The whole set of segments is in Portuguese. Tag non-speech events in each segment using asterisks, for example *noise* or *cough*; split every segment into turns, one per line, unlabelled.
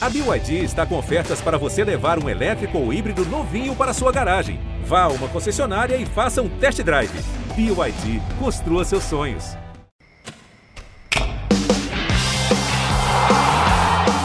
A BYD está com ofertas para você levar um elétrico ou híbrido novinho para sua garagem. Vá a uma concessionária e faça um test drive. BYD, construa seus sonhos.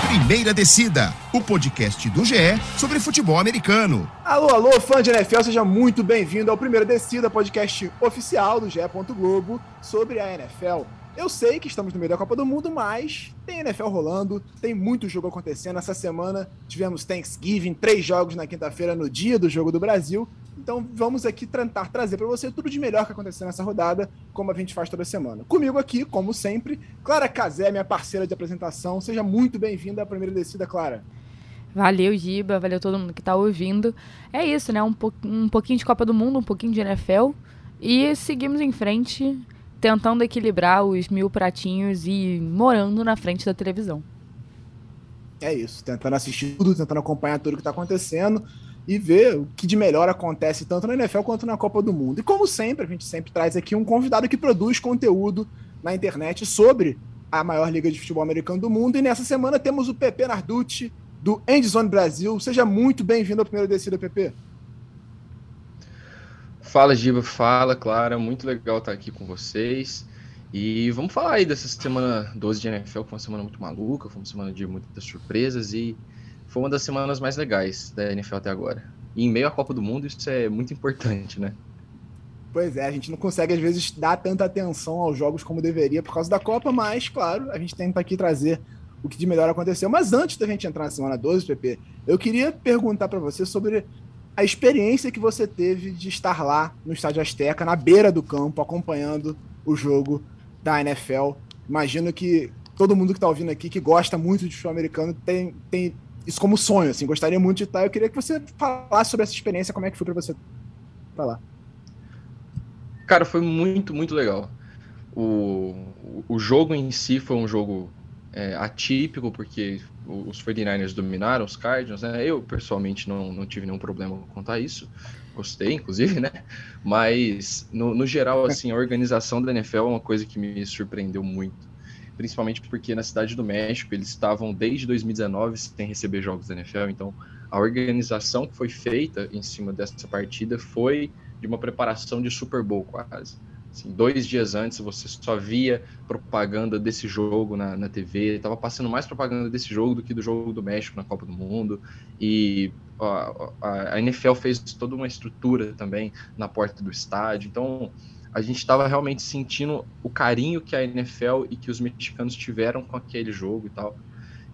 Primeira Descida, o podcast do GE sobre futebol americano.
Alô, alô, fã de NFL, seja muito bem-vindo ao Primeira Descida, podcast oficial do GE. Globo sobre a NFL. Eu sei que estamos no meio da Copa do Mundo, mas tem NFL rolando, tem muito jogo acontecendo. Essa semana tivemos Thanksgiving, três jogos na quinta-feira, no dia do Jogo do Brasil. Então vamos aqui tentar trazer para você tudo de melhor que aconteceu nessa rodada, como a gente faz toda semana. Comigo aqui, como sempre, Clara Casé, minha parceira de apresentação. Seja muito bem-vinda à primeira descida, Clara.
Valeu, Giba, valeu todo mundo que está ouvindo. É isso, né? Um, po um pouquinho de Copa do Mundo, um pouquinho de NFL. E seguimos em frente tentando equilibrar os mil pratinhos e morando na frente da televisão.
É isso, tentando assistir tudo, tentando acompanhar tudo que está acontecendo e ver o que de melhor acontece tanto na NFL quanto na Copa do Mundo. E como sempre, a gente sempre traz aqui um convidado que produz conteúdo na internet sobre a maior liga de futebol americano do mundo. E nessa semana temos o Pepe Narducci, do Endzone Brasil. Seja muito bem-vindo ao primeiro descida, Pepe.
Fala, Giba, fala, Clara, muito legal estar aqui com vocês. E vamos falar aí dessa semana 12 de NFL, que foi uma semana muito maluca, foi uma semana de muitas surpresas e foi uma das semanas mais legais da NFL até agora. E em meio à Copa do Mundo, isso é muito importante, né?
Pois é, a gente não consegue às vezes dar tanta atenção aos jogos como deveria por causa da Copa, mas claro, a gente tenta aqui trazer o que de melhor aconteceu. Mas antes da gente entrar na semana 12, PP, eu queria perguntar para você sobre a experiência que você teve de estar lá no Estádio Azteca, na beira do campo, acompanhando o jogo da NFL. Imagino que todo mundo que está ouvindo aqui, que gosta muito de futebol americano, tem, tem isso como sonho, assim, gostaria muito de estar. Eu queria que você falasse sobre essa experiência, como é que foi para você estar lá.
Cara, foi muito, muito legal. O, o jogo em si foi um jogo é, atípico, porque os 49ers dominaram os Cardinals, né? Eu, pessoalmente, não, não tive nenhum problema com contar isso. Gostei, inclusive, né? Mas, no, no geral, assim, a organização da NFL é uma coisa que me surpreendeu muito. Principalmente porque na Cidade do México eles estavam desde 2019 sem receber jogos da NFL, então a organização que foi feita em cima dessa partida foi de uma preparação de Super Bowl quase. Assim, dois dias antes você só via propaganda desse jogo na, na TV, estava passando mais propaganda desse jogo do que do jogo do México na Copa do Mundo. E a, a, a NFL fez toda uma estrutura também na porta do estádio. Então a gente estava realmente sentindo o carinho que a NFL e que os mexicanos tiveram com aquele jogo e tal.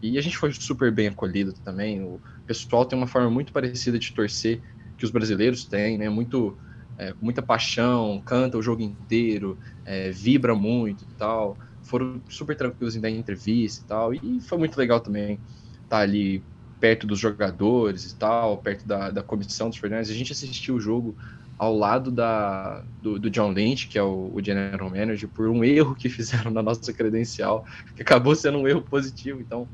E a gente foi super bem acolhido também. O pessoal tem uma forma muito parecida de torcer que os brasileiros têm, né? Muito é, com muita paixão, canta o jogo inteiro, é, vibra muito e tal. Foram super tranquilos em dar entrevista e tal. E foi muito legal também estar tá ali perto dos jogadores e tal, perto da, da comissão dos Fernandes. A gente assistiu o jogo ao lado da, do, do John Lynch, que é o, o, General Manager, por um erro que *laughs* fizeram na nossa credencial, que acabou sendo um erro positivo. Então,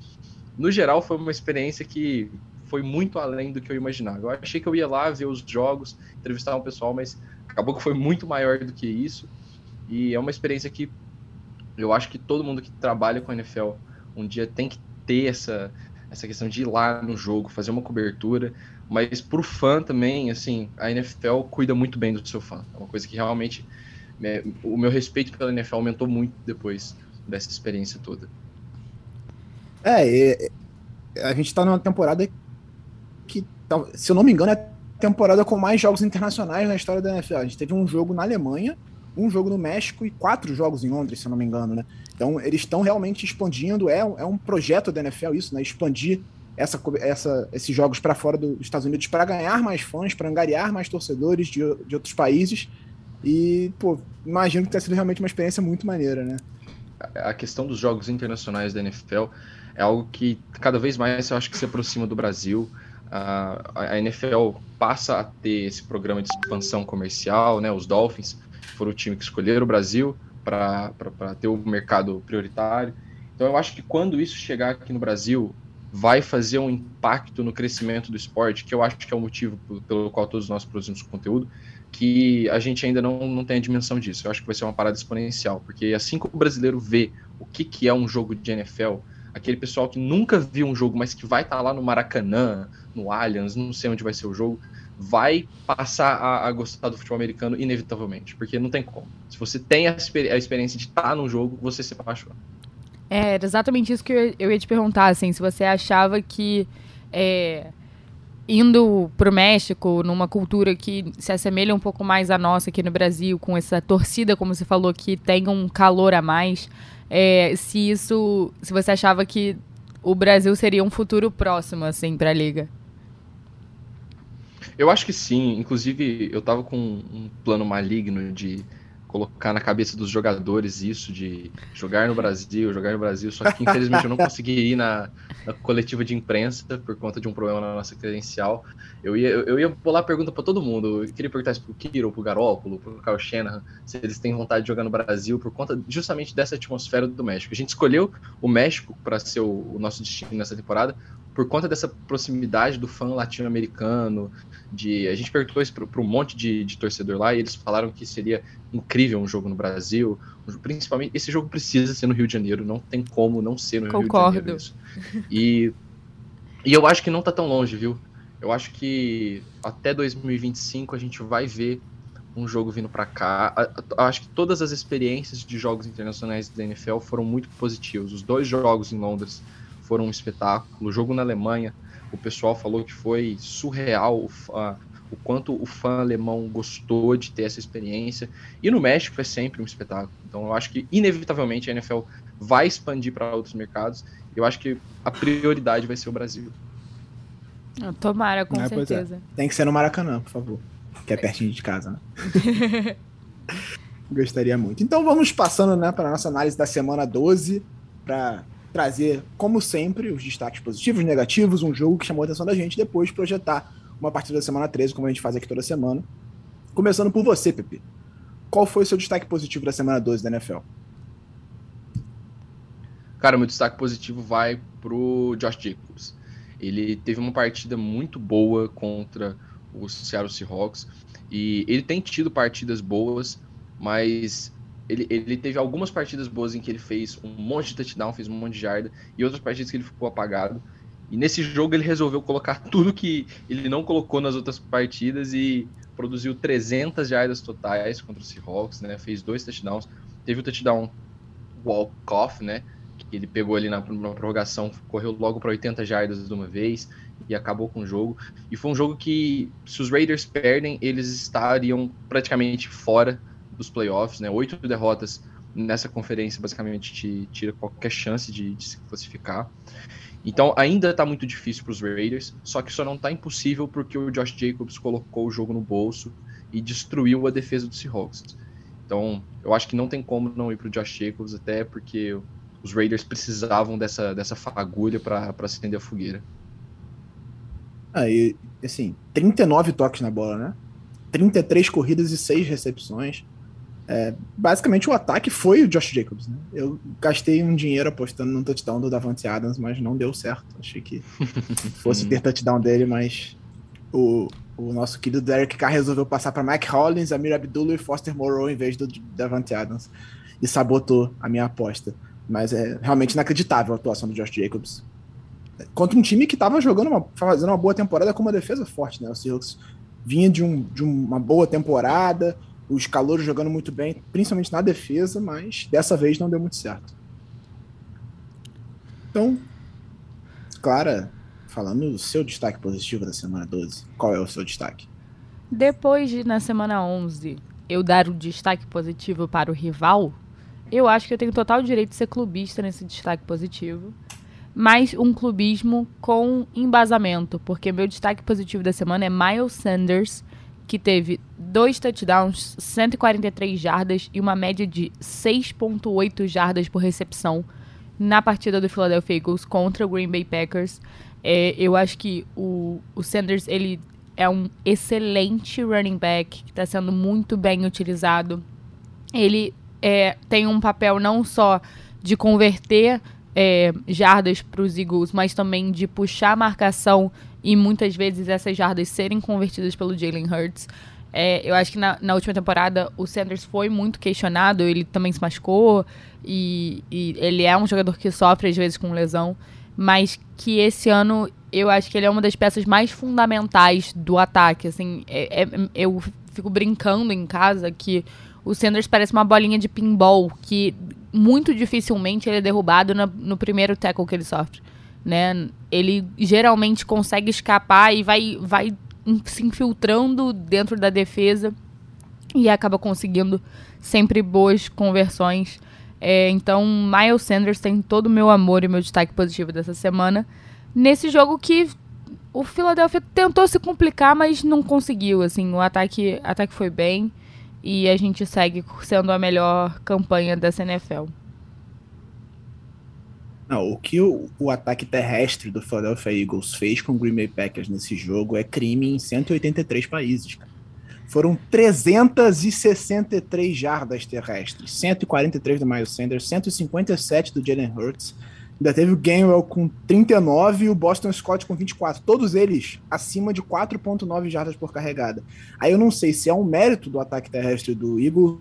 no geral, foi uma experiência que foi muito além do que eu imaginava. Eu achei que eu ia lá ver os jogos, entrevistar um pessoal, mas acabou que foi muito maior do que isso. E é uma experiência que eu acho que todo mundo que trabalha com a NFL um dia tem que ter essa, essa questão de ir lá no jogo, fazer uma cobertura. Mas pro fã também, assim, a NFL cuida muito bem do seu fã. É uma coisa que realmente. Né, o meu respeito pela NFL aumentou muito depois dessa experiência toda.
É, a gente tá numa temporada que, se eu não me engano, é a temporada com mais jogos internacionais na história da NFL. A gente teve um jogo na Alemanha, um jogo no México e quatro jogos em Londres, se eu não me engano, né? Então, eles estão realmente expandindo, é, é um projeto da NFL isso, né? Expandir essa, essa, esses jogos para fora dos Estados Unidos para ganhar mais fãs, para angariar mais torcedores de, de outros países. E, pô, imagino que tenha sido realmente uma experiência muito maneira, né?
A questão dos jogos internacionais da NFL é algo que cada vez mais eu acho que se aproxima do Brasil a, NFL passa a ter esse programa de expansão comercial, né? Os Dolphins foram o time que escolheram o Brasil para ter o mercado prioritário. Então eu acho que quando isso chegar aqui no Brasil, vai fazer um impacto no crescimento do esporte, que eu acho que é o motivo pelo qual todos nós produzimos conteúdo, que a gente ainda não, não tem a dimensão disso. Eu acho que vai ser uma parada exponencial, porque assim que o brasileiro vê o que, que é um jogo de NFL, aquele pessoal que nunca viu um jogo, mas que vai estar tá lá no Maracanã, no Allianz, não sei onde vai ser o jogo, vai passar a, a, gostar do futebol americano inevitavelmente, porque não tem como. Se você tem a, a experiência de estar tá num jogo, você se apaixona.
É, era exatamente isso que eu, eu ia te perguntar, assim, se você achava que é, indo pro México, numa cultura que se assemelha um pouco mais à nossa aqui no Brasil, com essa torcida, como você falou, que tem um calor a mais, é, se isso, se você achava que o Brasil seria um futuro próximo, assim, pra Liga.
Eu acho que sim. Inclusive, eu tava com um plano maligno de colocar na cabeça dos jogadores isso de jogar no Brasil, jogar no Brasil, só que infelizmente eu não consegui ir na, na, coletiva de imprensa por conta de um problema na nossa credencial. Eu ia, eu ia pular a pergunta para todo mundo. Eu queria perguntar isso pro Kiro, pro Garópolo, pro Kyle Shanahan, se eles têm vontade de jogar no Brasil por conta justamente dessa atmosfera do México. A gente escolheu o México para ser o, o nosso destino nessa temporada por conta dessa proximidade do fã latino-americano, de a gente perguntou isso para um monte de, de, torcedor lá e eles falaram que seria incrível um jogo no Brasil, principalmente esse jogo precisa ser no Rio de Janeiro, não tem como não ser no
Concordo.
Rio de Janeiro isso. E e eu acho que não tá tão longe, viu? Eu acho que até 2025 a gente vai ver um jogo vindo para cá. Acho que todas as experiências de jogos internacionais da NFL foram muito positivos. Os dois jogos em Londres foram um espetáculo. O jogo na Alemanha, o pessoal falou que foi surreal o, o quanto o fã alemão gostou de ter essa experiência. E no México é sempre um espetáculo. Então eu acho que, inevitavelmente, a NFL vai expandir para outros mercados. Eu acho que a prioridade vai ser o Brasil.
Tomara, com
é,
certeza. É.
Tem que ser no Maracanã, por favor. Que é pertinho de casa, né? *laughs* Gostaria muito. Então vamos passando né, para a nossa análise da semana 12, para trazer, como sempre, os destaques positivos, negativos, um jogo que chamou a atenção da gente, depois projetar uma partida da semana 13, como a gente faz aqui toda semana. Começando por você, Pepe. Qual foi o seu destaque positivo da semana 12 da NFL?
Cara, meu destaque positivo vai pro Josh Jacobs. Ele teve uma partida muito boa contra o Seattle Seahawks e ele tem tido partidas boas, mas ele, ele teve algumas partidas boas em que ele fez um monte de touchdown, fez um monte de jarda, e outras partidas que ele ficou apagado. E nesse jogo ele resolveu colocar *laughs* tudo que ele não colocou nas outras partidas e produziu 300 jardas totais contra o Seahawks, né? Fez dois touchdowns. Teve o touchdown walk-off, né? Que ele pegou ali na, na prorrogação, correu logo para 80 jardas de uma vez e acabou com o jogo. E foi um jogo que, se os Raiders perdem, eles estariam praticamente fora dos playoffs, né? Oito derrotas nessa conferência basicamente te tira qualquer chance de, de se classificar. Então ainda está muito difícil para os Raiders, só que só não está impossível porque o Josh Jacobs colocou o jogo no bolso e destruiu a defesa do Seahawks. Então eu acho que não tem como não ir para o Josh Jacobs, até porque os Raiders precisavam dessa, dessa fagulha para acender a fogueira.
Aí, ah, assim, 39 toques na bola, né? 33 corridas e 6 recepções. É, basicamente o ataque foi o Josh Jacobs. Né? Eu gastei um dinheiro apostando no touchdown do Davante Adams, mas não deu certo. Achei que *laughs* fosse ter touchdown dele, mas o, o nosso querido Derek Carr resolveu passar para Mike Hollins, Amir Abdullah e Foster Moreau em vez do Davante Adams e sabotou a minha aposta. Mas é realmente inacreditável a atuação do Josh Jacobs. Contra um time que estava jogando uma, fazendo uma boa temporada com uma defesa forte, né? O Seahawks vinha de, um, de uma boa temporada, os calouros jogando muito bem, principalmente na defesa, mas dessa vez não deu muito certo. Então, Clara, falando do seu destaque positivo da semana 12, qual é o seu destaque?
Depois de, na semana 11, eu dar o destaque positivo para o rival, eu acho que eu tenho total direito de ser clubista nesse destaque positivo. Mas um clubismo com embasamento, porque meu destaque positivo da semana é Miles Sanders, que teve dois touchdowns, 143 jardas e uma média de 6,8 jardas por recepção na partida do Philadelphia Eagles contra o Green Bay Packers. É, eu acho que o, o Sanders ele é um excelente running back que está sendo muito bem utilizado. Ele é, tem um papel não só de converter é, jardas para os Eagles, mas também de puxar a marcação e muitas vezes essas jardas serem convertidas pelo Jalen Hurts. É, eu acho que na, na, última temporada o Sanders foi muito questionado, ele também se machucou e, e, ele é um jogador que sofre às vezes com lesão, mas que esse ano eu acho que ele é uma das peças mais fundamentais do ataque. Assim, é, é, eu fico brincando em casa que o Sanders parece uma bolinha de pinball que muito dificilmente ele é derrubado no, no primeiro tackle que ele sofre. Né? Ele geralmente consegue escapar e vai, vai se infiltrando dentro da defesa e acaba conseguindo sempre boas conversões. É, então, Miles Sanders tem todo o meu amor e meu destaque positivo dessa semana. Nesse jogo que o Philadelphia tentou se complicar, mas não conseguiu. Assim, o ataque, ataque foi bem e a gente segue sendo a melhor campanha dessa NFL.
Não, o que o, o, ataque terrestre do Philadelphia Eagles fez com o Green Bay Packers nesse jogo é crime em 183 países. Foram 363 jardas terrestres, 143 do Miles Sanders, 157 do Jalen Hurts. Ainda teve o Gainwell com 39 e o Boston Scott com 24. Todos eles acima de 4.9 jardas por carregada. Aí eu não sei se é um mérito do ataque terrestre do Eagles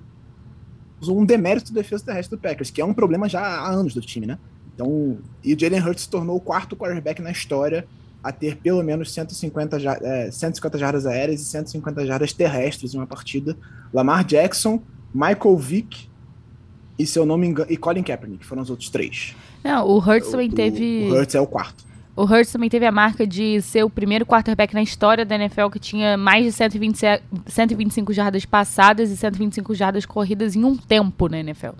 ou um demérito da defesa terrestre do Packers, que é um problema já há anos do time, né? Então, e o Jalen Hurts se tornou o quarto quarterback na história a ter pelo menos 150, é, 150 jardas aéreas e 150 jardas terrestres em uma partida. Lamar Jackson, Michael Vick e, se eu não me engano, e Colin Kaepernick, foram os outros três.
Não, o Hurts também teve...
O Hurts é o quarto.
O Hurts também teve a marca de ser o primeiro quarterback na história da NFL que tinha mais de 120, 125 jardas passadas e 125 jardas corridas em um tempo na NFL.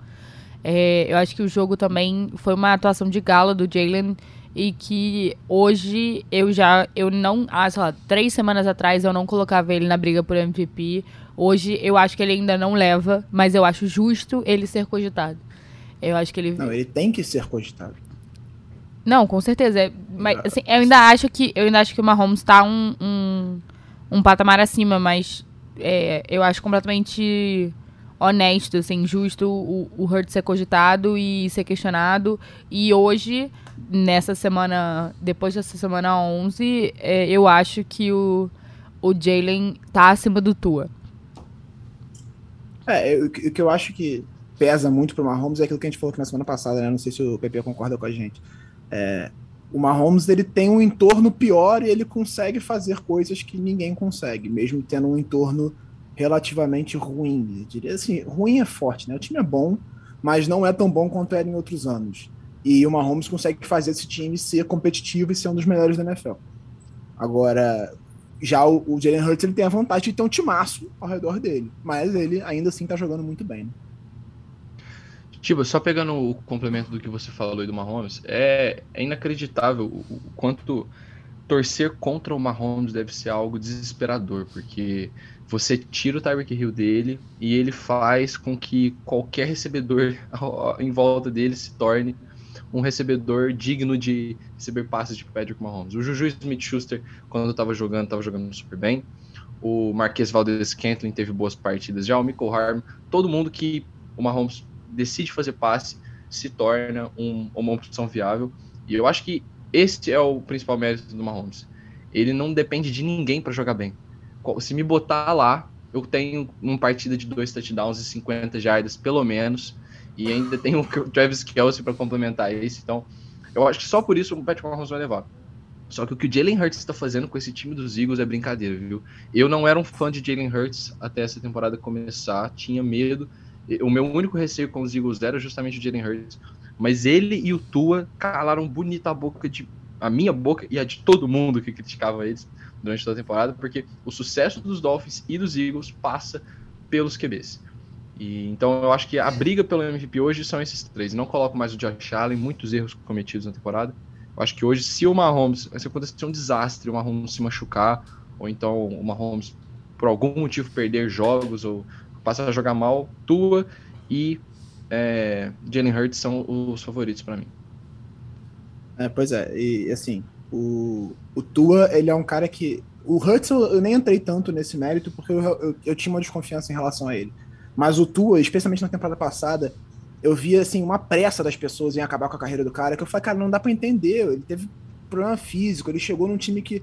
É, eu acho que o jogo também foi uma atuação de gala do Jalen e que hoje eu já eu não, ah, sei lá, três semanas atrás eu não colocava ele na briga por MVP. Hoje eu acho que ele ainda não leva, mas eu acho justo ele ser cogitado. Eu acho que ele
Não, ele tem que ser cogitado.
Não, com certeza. É, mas assim, eu ainda acho que eu ainda acho que o Mahomes está um, um, um patamar acima, mas é, eu acho completamente honesto, assim, justo o, o Hurt ser cogitado e ser questionado. E hoje, nessa semana, depois dessa semana 11, é, eu acho que o, o Jalen tá acima do Tua.
É, o que eu acho que pesa muito pro Mahomes é aquilo que a gente falou aqui na semana passada, né? Não sei se o PP concorda com a gente. É, o Mahomes ele tem um entorno pior e ele consegue fazer coisas que ninguém consegue, mesmo tendo um entorno relativamente ruim. Eu diria assim, ruim é forte, né? O time é bom, mas não é tão bom quanto era em outros anos. E o Mahomes consegue fazer esse time ser competitivo e ser um dos melhores da NFL. Agora, já o, o Jalen Hurts ele tem a vantagem de ter um timaço ao redor dele, mas ele ainda assim tá jogando muito bem. Né?
Tipo, só pegando o complemento do que você falou aí do Mahomes, é, é inacreditável o, o quanto torcer contra o Mahomes deve ser algo desesperador, porque você tira o Tyreek Hill dele e ele faz com que qualquer recebedor *laughs* em volta dele se torne um recebedor digno de receber passes de Patrick Mahomes. O Juju Smith-Schuster, quando estava jogando, estava jogando super bem. O Marquês Valdez-Scantling teve boas partidas já. O Michael Harm, todo mundo que o Mahomes decide fazer passe se torna um, uma opção viável. E eu acho que esse é o principal mérito do Mahomes. Ele não depende de ninguém para jogar bem se me botar lá, eu tenho uma partida de dois touchdowns e 50 jardas, pelo menos. E ainda tenho o *laughs* Travis Kelsey para complementar isso. Então, eu acho que só por isso o Patrick Mahomes vai levar. Só que o que o Jalen Hurts está fazendo com esse time dos Eagles é brincadeira, viu? Eu não era um fã de Jalen Hurts até essa temporada começar, tinha medo. O meu único receio com os Eagles era justamente o Jalen Hurts. Mas ele e o Tua calaram bonita a boca de. a minha boca e a de todo mundo que criticava eles durante toda a temporada, porque o sucesso dos Dolphins e dos Eagles passa pelos QBs. E, então eu acho que a briga pelo MVP hoje são esses três. Não coloco mais o Josh Allen, muitos erros cometidos na temporada. Eu acho que hoje, se o Mahomes, se acontecer um desastre, o Mahomes se machucar, ou então o Mahomes por algum motivo perder jogos ou passar a jogar mal, Tua e é, Jalen Hurts são os favoritos para mim.
É, pois é, e assim, o, o Tua, ele é um cara que. O eu, eu nem entrei tanto nesse mérito porque eu, eu, eu, tinha uma desconfiança em relação a ele. Mas o Tua, especialmente na temporada passada, eu via assim uma pressa das pessoas em acabar com a carreira do cara, que eu falei, cara, não dá para entender. Ele teve problema físico, ele chegou num time que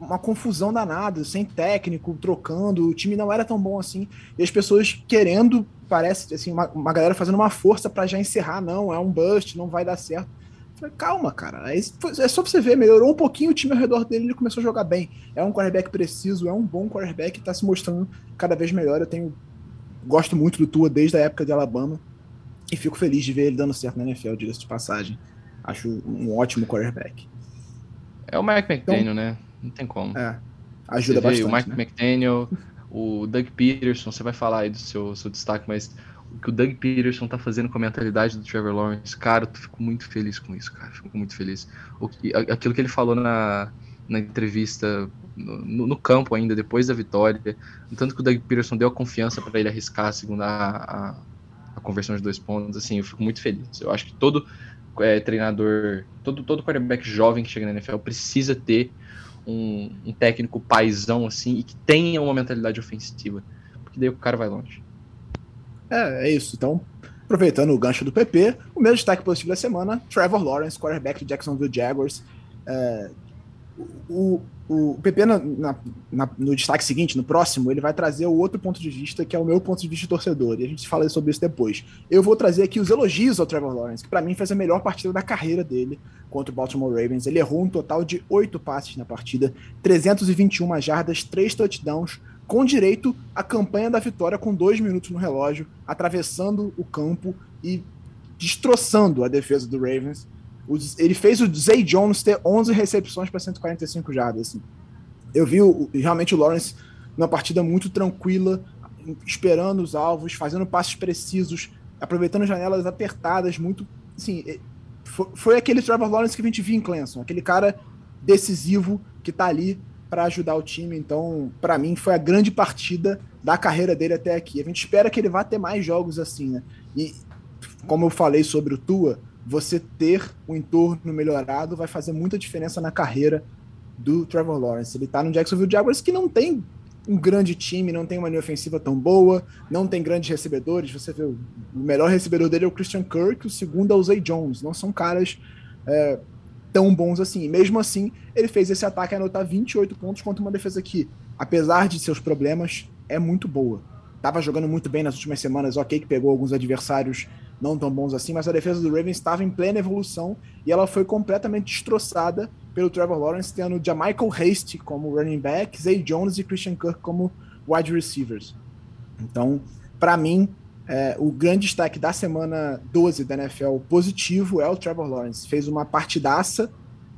uma confusão danada, sem técnico, trocando, o time não era tão bom assim, e as pessoas querendo, parece assim, uma, uma galera fazendo uma força para já encerrar, não, é um bust, não vai dar certo. Falei, calma, cara. É, é só você ver, melhorou um pouquinho o time ao redor dele, ele começou a jogar bem. É um quarterback preciso, é um bom quarterback, tá se mostrando cada vez melhor. Eu tenho. Gosto muito do Tua desde a época de Alabama. E fico feliz de ver ele dando certo na NFL, diga-se de passagem. Acho um ótimo quarterback.
É o Mike McDaniel, então, né? Não tem como.
É. Ajuda bastante.
O Mike
né?
McDaniel, o Doug Peterson, você vai falar aí do seu, seu destaque, mas o que o Doug Peterson tá fazendo com a mentalidade do Trevor Lawrence, cara, eu fico muito feliz com isso, cara. Fico muito feliz. O, aquilo que ele falou na, na entrevista no, no, campo ainda, depois da vitória, tanto que o Doug Peterson deu a confiança para ele arriscar a segunda a, a, conversão de dois pontos, assim, eu fico muito feliz. Eu acho que todo é, treinador, todo, todo quarterback jovem que chega na NFL precisa ter um, um técnico paisão, assim, e que tenha uma mentalidade ofensiva, porque daí o cara vai longe.
É, é isso. Então, aproveitando o gancho do PP, o meu destaque positivo da semana, Trevor Lawrence, quarterback do Jacksonville Jaguars. É, o, o PP, na, na, no destaque seguinte, no próximo, ele vai trazer o outro ponto de vista, que é o meu ponto de vista torcedor, e a gente fala sobre isso depois. Eu vou trazer aqui os elogios ao Trevor Lawrence, que para mim fez a melhor partida da carreira dele contra o Baltimore Ravens. Ele errou um total de oito passes na partida, 321 jardas, três touchdowns, com direito à campanha da vitória com dois minutos no relógio, atravessando o campo e destroçando a defesa do Ravens. Ele fez o Zay Jones ter 11 recepções para 145 jardas. Assim. Eu vi realmente o Lawrence numa partida muito tranquila, esperando os alvos, fazendo passes precisos, aproveitando janelas apertadas, muito. Assim, foi, foi aquele Trevor Lawrence que a gente viu em Clemson, aquele cara decisivo que está ali para ajudar o time. Então, para mim, foi a grande partida da carreira dele até aqui. A gente espera que ele vá ter mais jogos assim, né? E como eu falei sobre o Tua, você ter o um entorno melhorado vai fazer muita diferença na carreira do Trevor Lawrence. Ele tá no Jacksonville Jaguars que não tem um grande time, não tem uma linha ofensiva tão boa, não tem grandes recebedores. Você vê, o melhor recebedor dele é o Christian Kirk, o segundo é o Zay Jones. Não são caras é, tão bons assim. Mesmo assim, ele fez esse ataque anotar 28 pontos contra uma defesa que, apesar de seus problemas, é muito boa. Tava jogando muito bem nas últimas semanas, ok, que pegou alguns adversários não tão bons assim, mas a defesa do Ravens estava em plena evolução e ela foi completamente destroçada pelo Trevor Lawrence, tendo Michael Hasty como running back, Zay Jones e Christian Kirk como wide receivers. Então, para mim, é, o grande destaque da semana 12 da NFL positivo é o Trevor Lawrence. Fez uma partidaça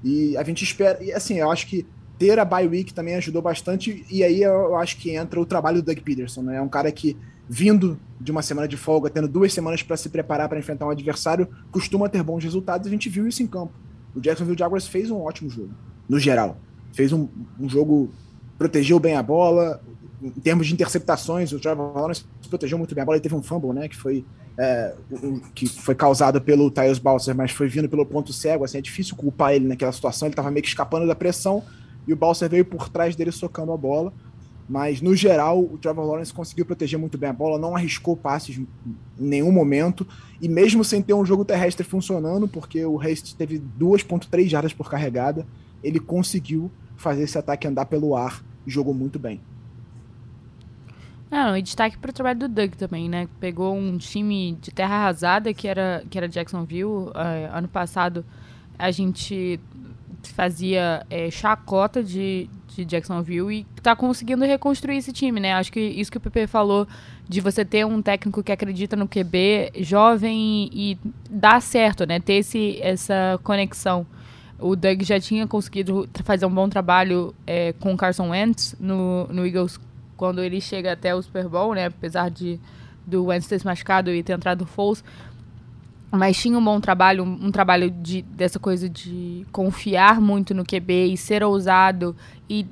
e a gente espera. E assim, eu acho que ter a bye week também ajudou bastante. E aí eu acho que entra o trabalho do Doug Peterson, né? É um cara que, vindo de uma semana de folga, tendo duas semanas para se preparar para enfrentar um adversário, costuma ter bons resultados. A gente viu isso em campo. O Jacksonville Jaguars fez um ótimo jogo, no geral. Fez um, um jogo, protegeu bem a bola, em termos de interceptações, o Trevor Lawrence protegeu muito bem a bola. Ele teve um fumble, né? Que foi, é, um, que foi causado pelo Tyus Balser, mas foi vindo pelo ponto cego. Assim, é difícil culpar ele naquela situação. Ele estava meio que escapando da pressão e o Balser veio por trás dele socando a bola. Mas, no geral, o Trevor Lawrence conseguiu proteger muito bem a bola, não arriscou passes em nenhum momento. E mesmo sem ter um jogo terrestre funcionando, porque o Haste teve 2,3 jardas por carregada, ele conseguiu fazer esse ataque andar pelo ar e jogou muito bem.
Não, e destaque para o trabalho do Doug também, né? Pegou um time de terra arrasada que era, que era Jacksonville. Uh, ano passado a gente fazia é, chacota de, de Jacksonville e está conseguindo reconstruir esse time, né? Acho que isso que o PP falou de você ter um técnico que acredita no QB jovem e, dá certo, né? Ter esse, essa conexão. O Doug já tinha conseguido fazer um bom trabalho é, com Carson Wentz no, no Eagles quando ele chega até o Super Bowl, né? Apesar de do Wentz ter se machucado e ter entrado o Foles. Mas tinha um bom trabalho, um, um trabalho de, dessa coisa de confiar muito no QB e ser ousado e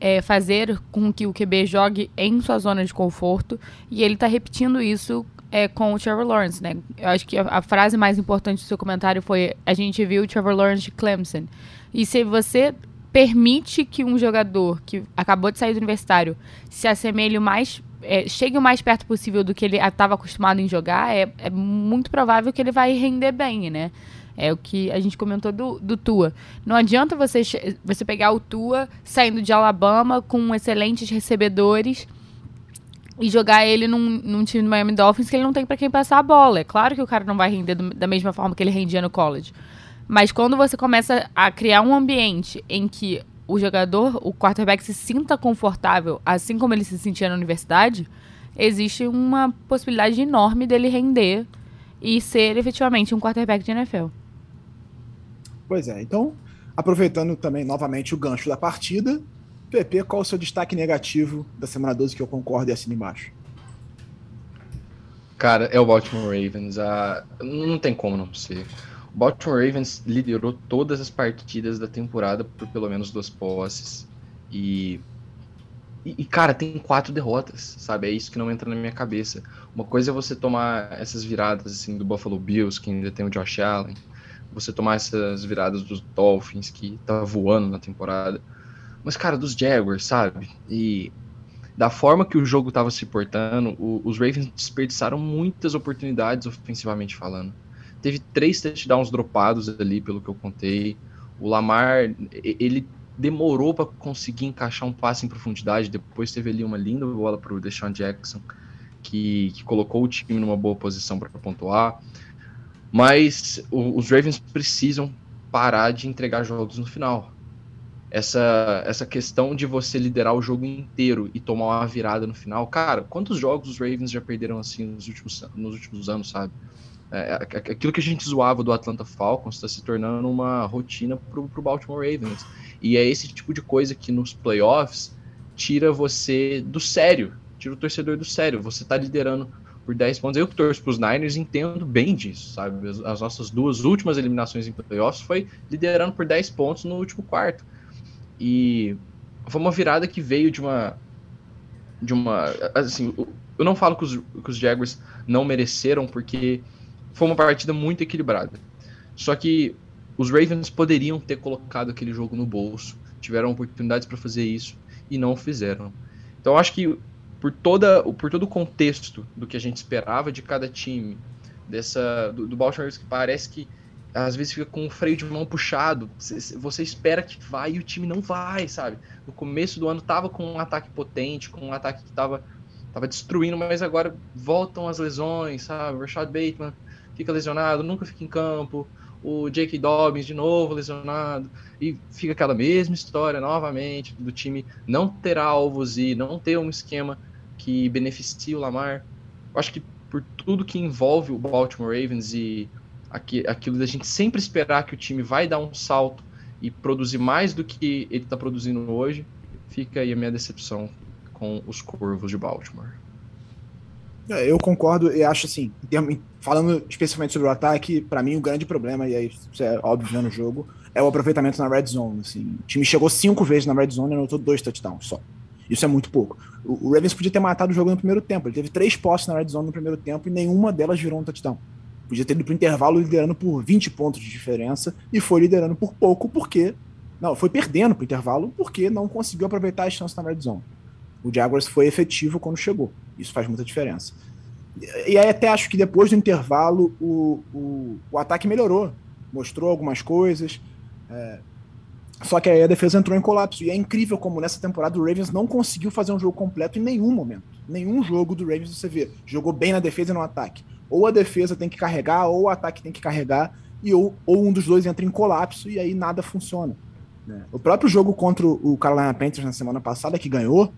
é, fazer com que o QB jogue em sua zona de conforto. E ele está repetindo isso é, com o Trevor Lawrence, né? Eu acho que a, a, frase mais importante do seu comentário foi: a gente viu o Trevor Lawrence de Clemson. E se você permite que um jogador que acabou de sair do universitário se assemelhe mais é, chegue o mais perto possível do que ele estava acostumado em jogar, é, é, muito provável que ele vai render bem, né? É o que a gente comentou do, do Tua. Não adianta você, você pegar o Tua saindo de Alabama com excelentes recebedores e jogar ele num, num time do Miami Dolphins que ele não tem para quem passar a bola. É claro que o cara não vai render do, da mesma forma que ele rendia no college. Mas quando você começa a criar um ambiente em que o jogador, o quarterback, se sinta confortável, assim como ele se sentia na universidade, existe uma possibilidade enorme dele render e ser efetivamente um quarterback de NFL.
Pois é, então, aproveitando também novamente o gancho da partida, PP, qual o seu destaque negativo da semana 12 que eu concordo e assino embaixo?
Cara, é o Baltimore Ravens. Ah, não tem como não ser. Baltimore Ravens liderou todas as partidas da temporada por pelo menos duas posses. E, e, cara, tem quatro derrotas, sabe? É isso que não entra na minha cabeça. Uma coisa é você tomar essas viradas assim do Buffalo Bills, que ainda tem o Josh Allen. Você tomar essas viradas dos Dolphins, que tá voando na temporada mas, cara, dos Jaguars, sabe? E da forma que o jogo estava se portando, o, os Ravens desperdiçaram muitas oportunidades ofensivamente falando. Teve três touchdowns dropados ali, pelo que eu contei. O Lamar, ele demorou para conseguir encaixar um passe em profundidade. Depois teve ali uma linda bola para o Deshaun Jackson, que, que colocou o time numa boa posição para pontuar. Mas o, os Ravens precisam parar de entregar jogos no final essa, essa questão de você liderar o jogo inteiro e tomar uma virada no final. Cara, quantos jogos os Ravens já perderam assim nos últimos, nos últimos anos, sabe? É, é, é aquilo que a gente zoava do Atlanta Falcons está se tornando uma rotina pro, pro Baltimore Ravens. E é esse tipo de coisa que nos playoffs tira você do sério, tira o torcedor do sério. Você tá liderando por 10 pontos. Eu que torço pros Niners entendo bem disso, sabe? As, as nossas duas últimas eliminações em playoffs foi liderando por 10 pontos no último quarto. E foi uma virada que veio de uma. De uma. Assim, eu não falo que os, que os Jaguars não mereceram, porque foi uma partida muito equilibrada. Só que os Ravens poderiam ter colocado aquele jogo no bolso, tiveram oportunidades para fazer isso e não fizeram. Então acho que por, toda, por todo o contexto do que a gente esperava de cada time, dessa do, do Baltimore que parece que às vezes fica com o freio de mão puxado. Você espera que vai e o time não vai, sabe? No começo do ano tava com um ataque potente, com um ataque que tava, tava destruindo, mas agora voltam as lesões, sabe? Rashad Bateman fica lesionado, nunca fica em campo. O Jake Dobbins de novo lesionado. E fica aquela mesma história novamente do time não ter alvos e não ter um esquema que beneficie o Lamar. Eu acho que por tudo que envolve o Baltimore Ravens e aquilo da gente sempre esperar que o time vai dar um salto e produzir mais do que ele está produzindo hoje, fica aí a minha decepção com os Corvos de Baltimore.
É, eu concordo e acho assim, falando especificamente sobre o ataque, para mim o grande problema, e aí isso é óbvio no jogo, é o aproveitamento na red zone. Assim. O time chegou cinco vezes na red zone e anotou dois touchdowns só. Isso é muito pouco. O Ravens podia ter matado o jogo no primeiro tempo. Ele teve três postes na red zone no primeiro tempo e nenhuma delas virou um touchdown. Podia ter ido para o intervalo liderando por 20 pontos de diferença e foi liderando por pouco porque. Não, foi perdendo para o intervalo porque não conseguiu aproveitar as chances na red zone. O Jaguars foi efetivo quando chegou. Isso faz muita diferença. E aí até acho que depois do intervalo o, o, o ataque melhorou. Mostrou algumas coisas. É, só que aí a defesa entrou em colapso. E é incrível como nessa temporada o Ravens não conseguiu fazer um jogo completo em nenhum momento. Nenhum jogo do Ravens você vê. Jogou bem na defesa e no ataque ou a defesa tem que carregar, ou o ataque tem que carregar, e ou, ou um dos dois entra em colapso e aí nada funciona. Né? O próprio jogo contra o Carolina Panthers na semana passada, que ganhou,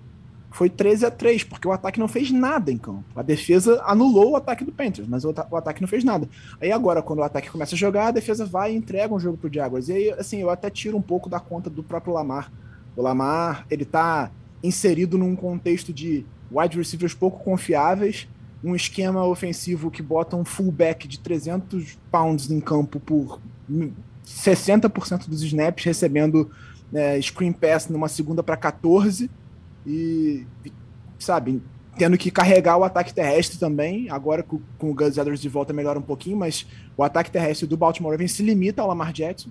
foi 13 a 3 porque o ataque não fez nada em campo. A defesa anulou o ataque do Panthers, mas o, o, ataque não fez nada. Aí agora, quando o ataque começa a jogar, a defesa vai e entrega um jogo pro Jaguars. E aí, assim, eu até tiro um pouco da conta do próprio Lamar. O Lamar, ele tá inserido num contexto de wide receivers pouco confiáveis, um esquema ofensivo que bota um fullback de 300 pounds em campo por 60% dos snaps, recebendo é, screen pass numa segunda para 14 e, sabe, tendo que carregar o ataque terrestre também. Agora com, com o Gus Edwards de volta melhora um pouquinho, mas o ataque terrestre do Baltimore Ravens se limita ao Lamar Jackson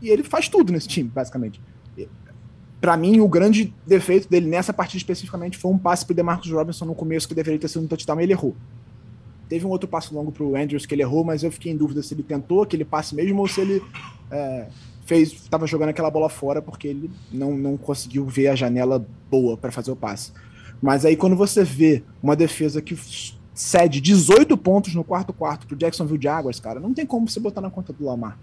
e ele faz tudo nesse time, basicamente para mim, o grande defeito dele nessa partida especificamente foi um passe pro DeMarcus Robinson no começo que deveria ter sido um touchdown e ele errou. Teve um outro passo longo pro Andrews que ele errou, mas eu fiquei em dúvida se ele tentou aquele passe mesmo ou se ele é, fez, estava jogando aquela bola fora porque ele não, não conseguiu ver a janela boa para fazer o passe. Mas aí quando você vê uma defesa que cede 18 pontos no quarto quarto pro Jacksonville Jaguars, cara, não tem como você botar na conta do Lamar.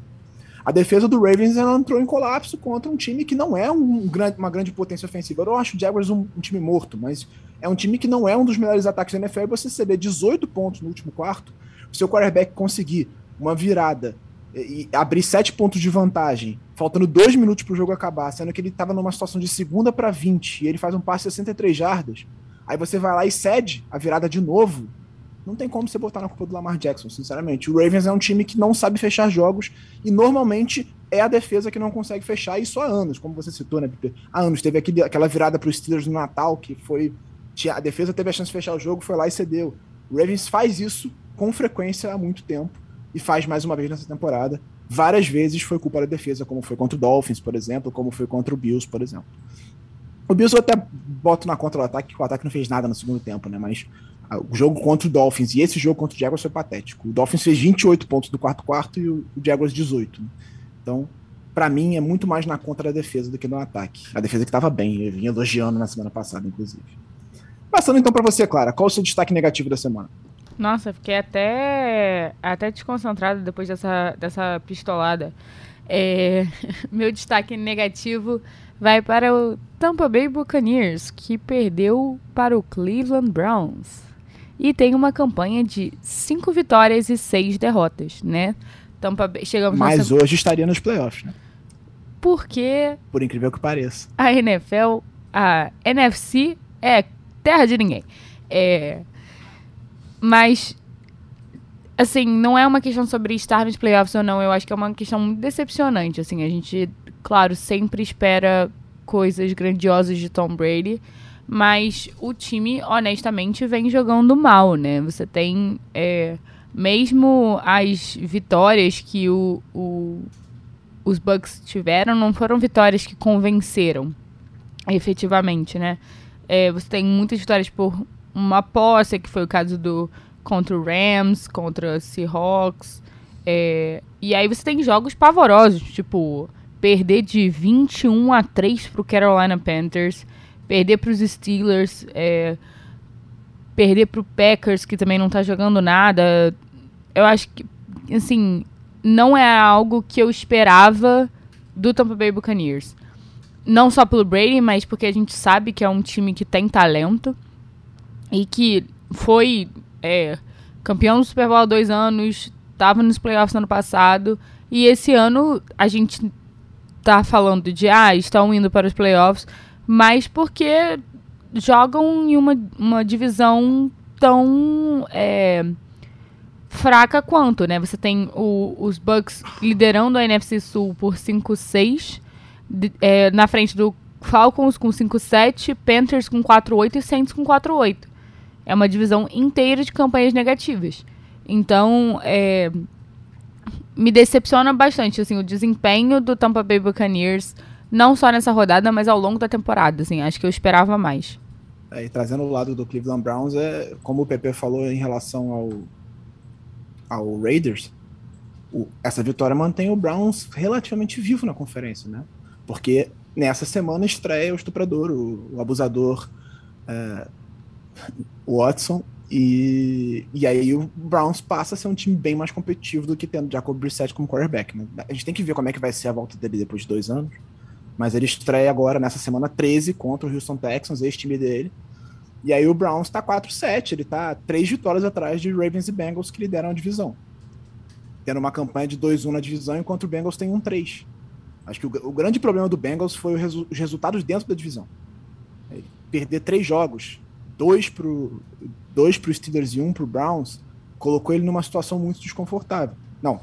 A defesa do Ravens ela entrou em colapso contra um time que não é um grande, uma grande potência ofensiva. Eu acho o Jaguars um, um, time morto, mas é um time que não é um dos melhores ataques da NFL. E você ceder 18 pontos no último quarto, o seu quarterback conseguir uma virada e abrir 7 pontos de vantagem, faltando 2 minutos para o jogo acabar, sendo que ele estava numa situação de segunda para 20 e ele faz um passe de 63 jardas. Aí você vai lá e cede a virada de novo não tem como você botar na culpa do Lamar Jackson, sinceramente. O Ravens é um time que não sabe fechar jogos e normalmente é a defesa que não consegue fechar isso há anos, como você citou, né, Pipe? Há anos. Teve aquele, aquela virada para os Steelers no Natal que foi. A defesa teve a chance de fechar o jogo, foi lá e cedeu. O Ravens faz isso com frequência há muito tempo e faz mais uma vez nessa temporada. Várias vezes foi culpa da defesa, como foi contra o Dolphins, por exemplo, como foi contra o Bills, por exemplo. O Bills eu até boto na contra o ataque, que o ataque não fez nada no segundo tempo, né? Mas o jogo contra o Dolphins e esse jogo contra o Jaguars foi patético. O Dolphins fez 28 pontos do quarto quarto e o Jaguars 18. Então, para mim, é muito mais na conta da defesa do que no ataque. A defesa que estava bem, eu vinha elogiando na semana passada, inclusive. Passando então para você, Clara, qual o seu destaque negativo da semana?
Nossa, fiquei até, até desconcentrada depois dessa, dessa pistolada. É, *laughs* meu destaque negativo vai para o Tampa Bay Buccaneers, que perdeu para o Cleveland Browns e tem uma campanha de cinco vitórias e seis derrotas, né? Tampa Bay, chegamos
Mas nessa... hoje estaria nos playoffs, né?
Porque.
Por incrível que pareça.
A NFL, a NFC é terra de ninguém. É. Mas. Assim, não é uma questão sobre estar nos playoffs ou não. Eu acho que é uma questão muito decepcionante. Assim, a gente, claro, sempre espera coisas grandiosas de Tom Brady. Mas o time, honestamente, vem jogando mal, né? Você tem. É, mesmo as vitórias que o, o, os Bucks tiveram, não foram vitórias que convenceram efetivamente, né? É, você tem muitas vitórias por uma posse, que foi o caso do contra o Rams, contra o Seahawks. É, e aí você tem jogos pavorosos, tipo, perder de 21 a 3 pro Carolina Panthers perder para os Steelers, é, perder para o Packers, que também não está jogando nada. Eu acho que, assim, não é algo que eu esperava do Tampa Bay Buccaneers. Não só pelo Brady, mas porque a gente sabe que é um time que tem talento e que foi é, campeão do Super Bowl há dois anos, estava nos playoffs no ano passado, e esse ano a gente tá falando de, ah, estão indo para os playoffs, mas porque jogam em uma, uma divisão tão é, fraca quanto, né? Você tem o, os Bucks liderando a NFC Sul por 5-6, é, na frente do Falcons com 5-7, Panthers com 4-8 e Saints com 4-8. É uma divisão inteira de campanhas negativas. Então, é, me decepciona bastante assim, o desempenho do Tampa Bay Buccaneers não só nessa rodada, mas ao longo da temporada, assim, acho que eu esperava mais.
É, e trazendo o lado do Cleveland Browns, é, como o PP falou em relação ao, ao Raiders, o, essa vitória mantém o Browns relativamente vivo na conferência, né? Porque nessa semana estreia o estuprador, o, o abusador é, Watson, e, e aí o Browns passa a ser um time bem mais competitivo do que tendo Jacob Brissett como quarterback. Né? A gente tem que ver como é que vai ser a volta dele depois de dois anos. Mas ele estreia agora nessa semana 13 contra o Houston Texans, ex-time dele. E aí o Browns tá 4-7, ele tá três vitórias atrás de Ravens e Bengals que lideram a divisão. Tendo uma campanha de 2-1 na divisão, enquanto o Bengals tem 1-3. Acho que o, o, grande problema do Bengals foi resu os resultados dentro da divisão. Ele perder três jogos, dois pro, dois pro Steelers e um pro Browns, colocou ele numa situação muito desconfortável. Não,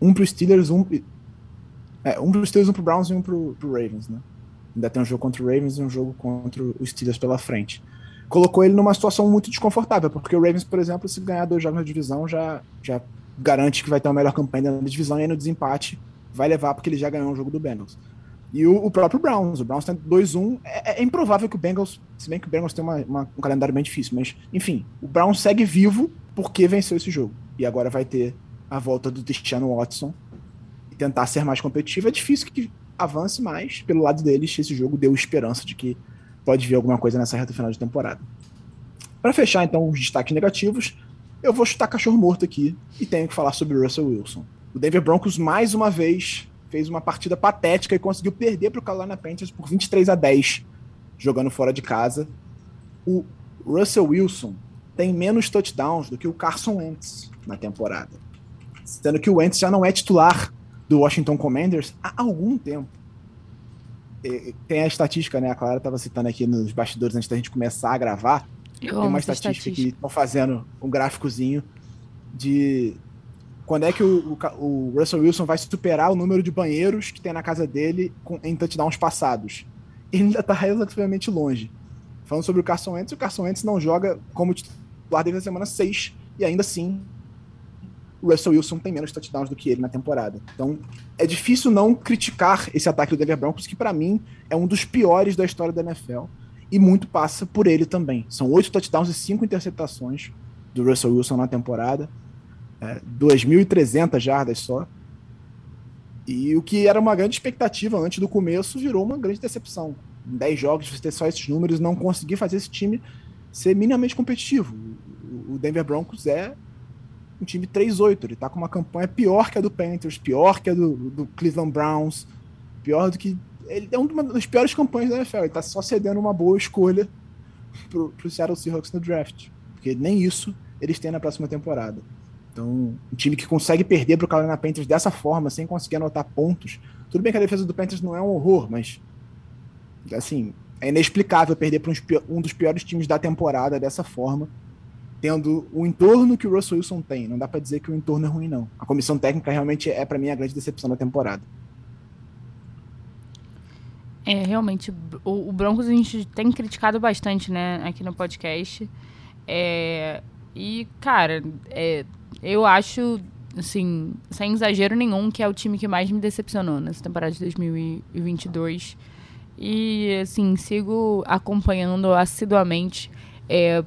um pro Steelers, um, é, um pros Steelers, um pro Browns e um pro, pro Ravens, né? Ainda tem um jogo contra o Ravens e um jogo contra os Steelers pela frente. Colocou ele numa situação muito desconfortável, porque o Ravens, por exemplo, se ganhar dois jogos na divisão, já, já garante que vai ter uma melhor campanha na divisão e aí no desempate vai levar porque ele já ganhou um jogo do Bengals. E o, o próprio Browns. O Browns tem 2-1. É, é, improvável que o Bengals, se bem que o Bengals tem uma, uma, um calendário bem difícil, mas enfim, o Browns segue vivo porque venceu esse jogo. E agora vai ter a volta do Deshaun Watson e tentar ser mais competitivo. É difícil que avance mais. Pelo lado deles, esse jogo deu esperança de que pode vir alguma coisa nessa reta final de temporada. Para fechar, então, os destaques negativos, eu vou chutar cachorro morto aqui e tenho que falar sobre o Russell Wilson. O Denver Broncos, mais uma vez, fez uma partida patética e conseguiu perder para o Carolina Panthers por 23 a 10, jogando fora de casa. O Russell Wilson tem menos touchdowns do que o Carson Wentz na temporada. Sendo que o Wentz já não é titular do Washington Commanders há algum tempo. E, tem a estatística, né? A Clara estava citando aqui nos bastidores antes da gente começar a gravar. Eu tem uma estatística, estatística que estão fazendo um gráficozinho de quando é que o, o, o, Russell Wilson vai superar o número de banheiros que tem na casa dele com, em touchdowns passados? Ele ainda está relativamente longe. Falando sobre o Carson Wentz, o Carson Wentz não joga como titular desde a semana 6 e ainda assim o Russell Wilson tem menos touchdowns do que ele na temporada. Então é difícil não criticar esse ataque do Denver Broncos, que para mim é um dos piores da história da NFL e muito passa por ele também. São oito touchdowns e cinco interceptações do Russell Wilson na temporada é, 2.300 jardas só. E o que era uma grande expectativa antes do começo virou uma grande decepção. Em 10 jogos, você ter só esses números não conseguir fazer esse time ser minimamente competitivo. O Denver Broncos é um time 3-8. Ele tá com uma campanha pior que a do Panthers, pior que a do, do Cleveland Browns, pior do que. Ele é uma das piores campanhas da NFL. Ele tá só cedendo uma boa escolha pro, pro Seattle Seahawks no draft. Porque nem isso eles têm na próxima temporada. Então, um time que consegue perder para o Carolina Panthers dessa forma, sem conseguir anotar pontos. Tudo bem que a defesa do Panthers não é um horror, mas assim, é inexplicável perder para um dos piores times da temporada dessa forma, tendo o entorno que o Russell Wilson tem. Não dá para dizer que o entorno é ruim, não. A comissão técnica realmente é, para mim, a grande decepção da temporada.
É, realmente, o, o Broncos a gente tem criticado bastante, né, aqui no podcast. É, e, cara, é, eu acho, assim, sem exagero nenhum, que é o time que mais me decepcionou nessa temporada de 2022. E, assim, sigo acompanhando assiduamente é,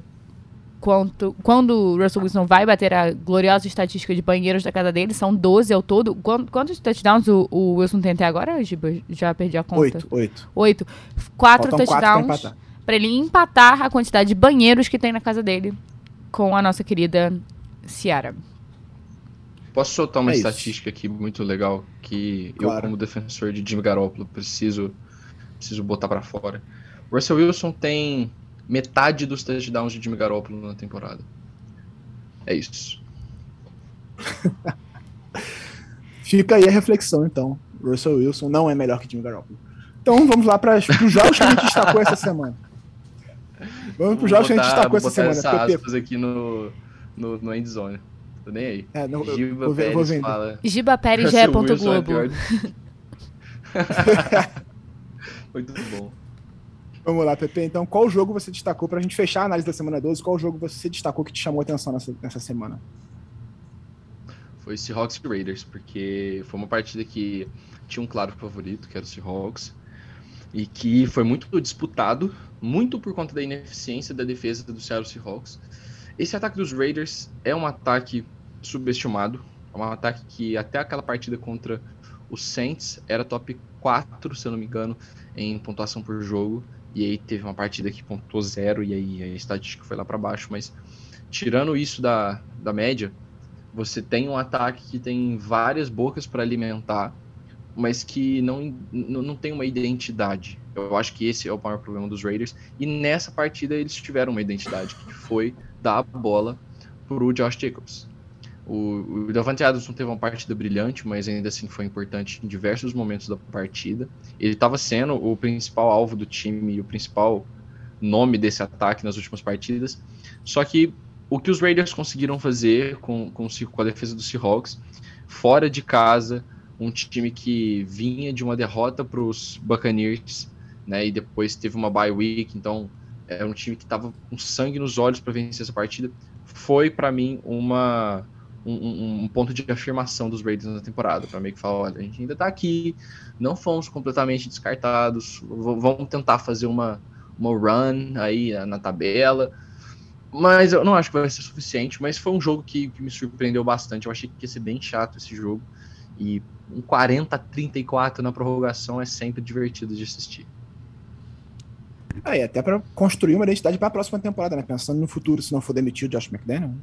quanto, quando o Russell Wilson vai bater a gloriosa estatística de banheiros da casa dele, são 12 ao todo. Quantos touchdowns o, o Wilson tem até agora, Giba? Já perdi a conta.
Oito, oito.
Oito. Quatro Faltam touchdowns para ele empatar a quantidade de banheiros que tem na casa dele com a nossa querida Ciara.
Posso soltar uma é estatística aqui muito legal que claro. eu, como defensor de Jimmy Garoppolo, preciso, preciso botar para fora. Russell Wilson tem metade dos touchdowns de Jimmy Garoppolo na temporada. É isso. *laughs*
Fica aí a reflexão, então. Russell Wilson não é melhor que Jimmy Garoppolo. Então vamos lá para os jogos que a gente destacou essa semana. Vamos para os jogos que a gente destacou essa semana.
Essa aspas aqui no, no, no endzone. Tô nem aí.
É, não, Giba vou, Pérez vou fala.
Giba Pérez já é ponto Globo. É *laughs*
Muito bom.
Vamos lá, Pepe. Então, qual jogo você destacou pra gente fechar a análise da semana 12? Qual jogo você destacou que te chamou a atenção nessa, nessa semana?
Foi Seahawks e Raiders, porque foi uma partida que tinha um claro favorito, que era o Seahawks, e que foi muito disputado, muito por conta da ineficiência da defesa do Seattle Seahawks. Esse ataque dos Raiders é um ataque subestimado. É um ataque que até aquela partida contra o Saints era top 4, se eu não me engano, em pontuação por jogo. E aí teve uma partida que pontuou zero e aí a estatística foi lá para baixo. Mas tirando isso da, da média, você tem um ataque que tem várias bocas para alimentar, mas que não, não tem uma identidade. Eu acho que esse é o maior problema dos Raiders. E nessa partida eles tiveram uma identidade, que foi dar a bola para o Josh Jacobs. O, o Davante Adams teve uma partida brilhante, mas ainda assim foi importante em diversos momentos da partida. Ele estava sendo o principal alvo do time e o principal nome desse ataque nas últimas partidas. Só que o que os Raiders conseguiram fazer com, com, com a defesa dos Seahawks, fora de casa, um time que vinha de uma derrota para os Buccaneers, né, e depois teve uma bye week, então é um time que estava com sangue nos olhos para vencer essa partida. Foi para mim uma um, um, ponto de afirmação dos Raiders na temporada, para meio que falar, olha, a gente ainda tá aqui, não fomos completamente descartados, vamos tentar fazer uma, uma run aí na tabela, mas eu não acho que vai ser suficiente, mas foi um jogo que, que me surpreendeu bastante, eu achei que ia ser bem chato esse jogo, e um 40 34 na prorrogação é sempre divertido de assistir.
É, e até para construir uma identidade para a próxima temporada, né? Pensando no futuro, se não for demitido Josh McDaniel. Né?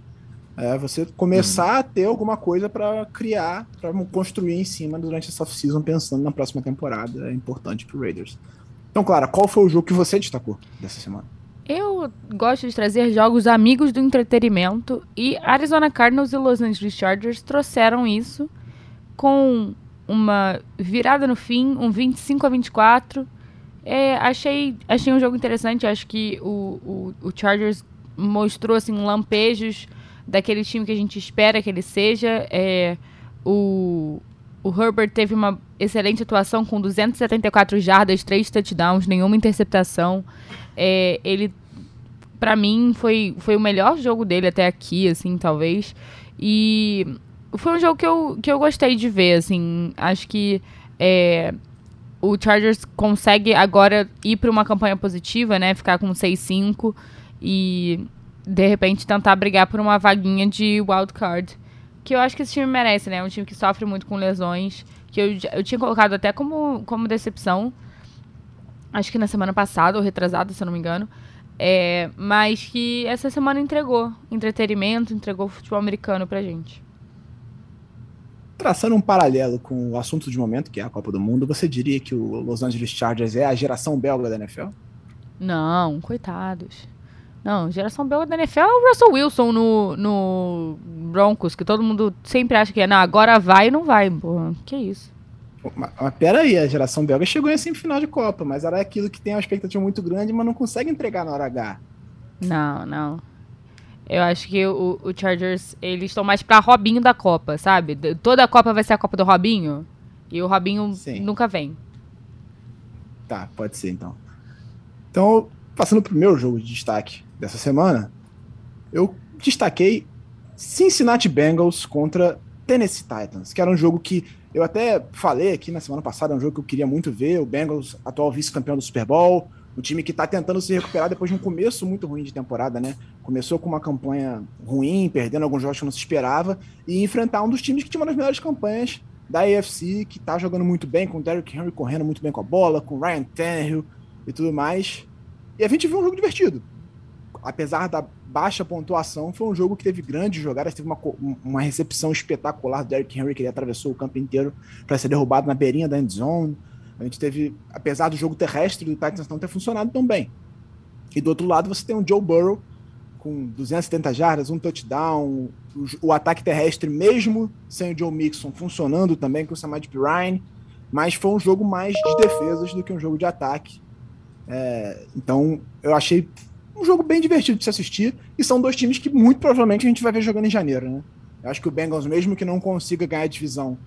É você começar uhum. a ter alguma coisa para criar, para construir em cima durante essa off-season, pensando na próxima temporada. É importante para Raiders. Então, Clara, qual foi o jogo que você destacou dessa semana?
Eu gosto de trazer jogos amigos do entretenimento e Arizona Cardinals e Los Angeles Chargers trouxeram isso com uma virada no fim, um 25 a 24. É, achei, achei um jogo interessante. Acho que o, o, o Chargers mostrou assim, lampejos daquele time que a gente espera que ele seja. É, o, o Herbert teve uma excelente atuação com 274 jardas, 3 touchdowns, nenhuma interceptação. É, ele, para mim, foi, foi o melhor jogo dele até aqui, assim, talvez. E foi um jogo que eu, que eu gostei de ver, assim. Acho que é, o Chargers consegue agora ir para uma campanha positiva, né? Ficar com 6-5 e de repente tentar brigar por uma vaguinha de wild card. Que eu acho que esse time merece, né? É um time que sofre muito com lesões. Que eu, eu tinha colocado até como, como decepção. Acho que na semana passada, ou retrasada, se eu não me engano. É, mas que essa semana entregou entretenimento, entregou futebol americano pra gente.
Traçando um paralelo com o assunto de momento, que é a Copa do Mundo, você diria que o Los Angeles Chargers é a geração belga da NFL?
Não, coitados. Não, geração belga da NFL é o Russell Wilson no, no Broncos, que todo mundo sempre acha que é, não, agora vai e não vai. Porra, que isso.
Mas, mas pera aí, a geração belga chegou em semifinal de Copa, mas era aquilo que tem uma expectativa muito grande, mas não consegue entregar na hora H.
Não, não. Eu acho que o, o Chargers, eles estão mais pra Robinho da Copa, sabe? Toda a Copa vai ser a Copa do Robinho, e o Robinho Sim. nunca vem.
Tá, pode ser então. Então, passando pro meu jogo de destaque dessa semana, eu destaquei Cincinnati Bengals contra Tennessee Titans, que era um jogo que eu até falei aqui na semana passada, é um jogo que eu queria muito ver, o Bengals, atual vice-campeão do Super Bowl, um time que está tentando se recuperar depois de um começo muito ruim de temporada, né? Começou com uma campanha ruim, perdendo alguns jogos que não se esperava, e enfrentar um dos times que tinha uma das melhores campanhas da AFC, que está jogando muito bem, com o Derrick Henry correndo muito bem com a bola, com o Ryan Tannehill e tudo mais. E a gente viu um jogo divertido apesar da baixa pontuação, foi um jogo que teve grandes jogadas, teve uma, uma recepção espetacular do Derrick Henry, que ele atravessou o campo inteiro para ser derrubado na beirinha da end zone. A gente teve, apesar do jogo terrestre do Titans não ter funcionado tão bem. E do outro lado você tem um Joe Burrow com 270 jardas, um touchdown, o, o, ataque terrestre, mesmo sem o Joe Mixon, funcionando também com o Samad Pirine, mas foi um jogo mais de defesas do que um jogo de ataque. É, então eu achei um jogo bem divertido de se assistir. E são dois times que muito provavelmente a gente vai ver jogando em janeiro, né? Eu acho que o Bengals, mesmo que não consiga ganhar a divisão,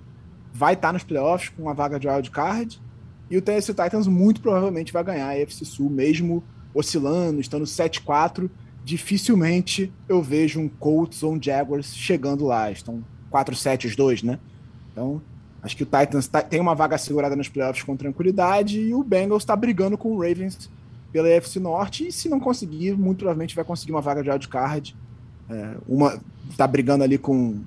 vai estar nos playoffs com uma vaga de wild card. E o Tennessee Titans muito provavelmente vai ganhar a AFC Sul, mesmo oscilando, estando 7-4. Dificilmente eu vejo um Colts ou um Jaguars chegando lá. Estão 4-7 os dois, né? Então, acho que o Titans tá, tem uma vaga segurada nos playoffs com tranquilidade e o Bengals está brigando com o Ravens pela EFC Norte e se não conseguir, muito provavelmente vai conseguir uma vaga de wildcard. É, uma tá brigando ali com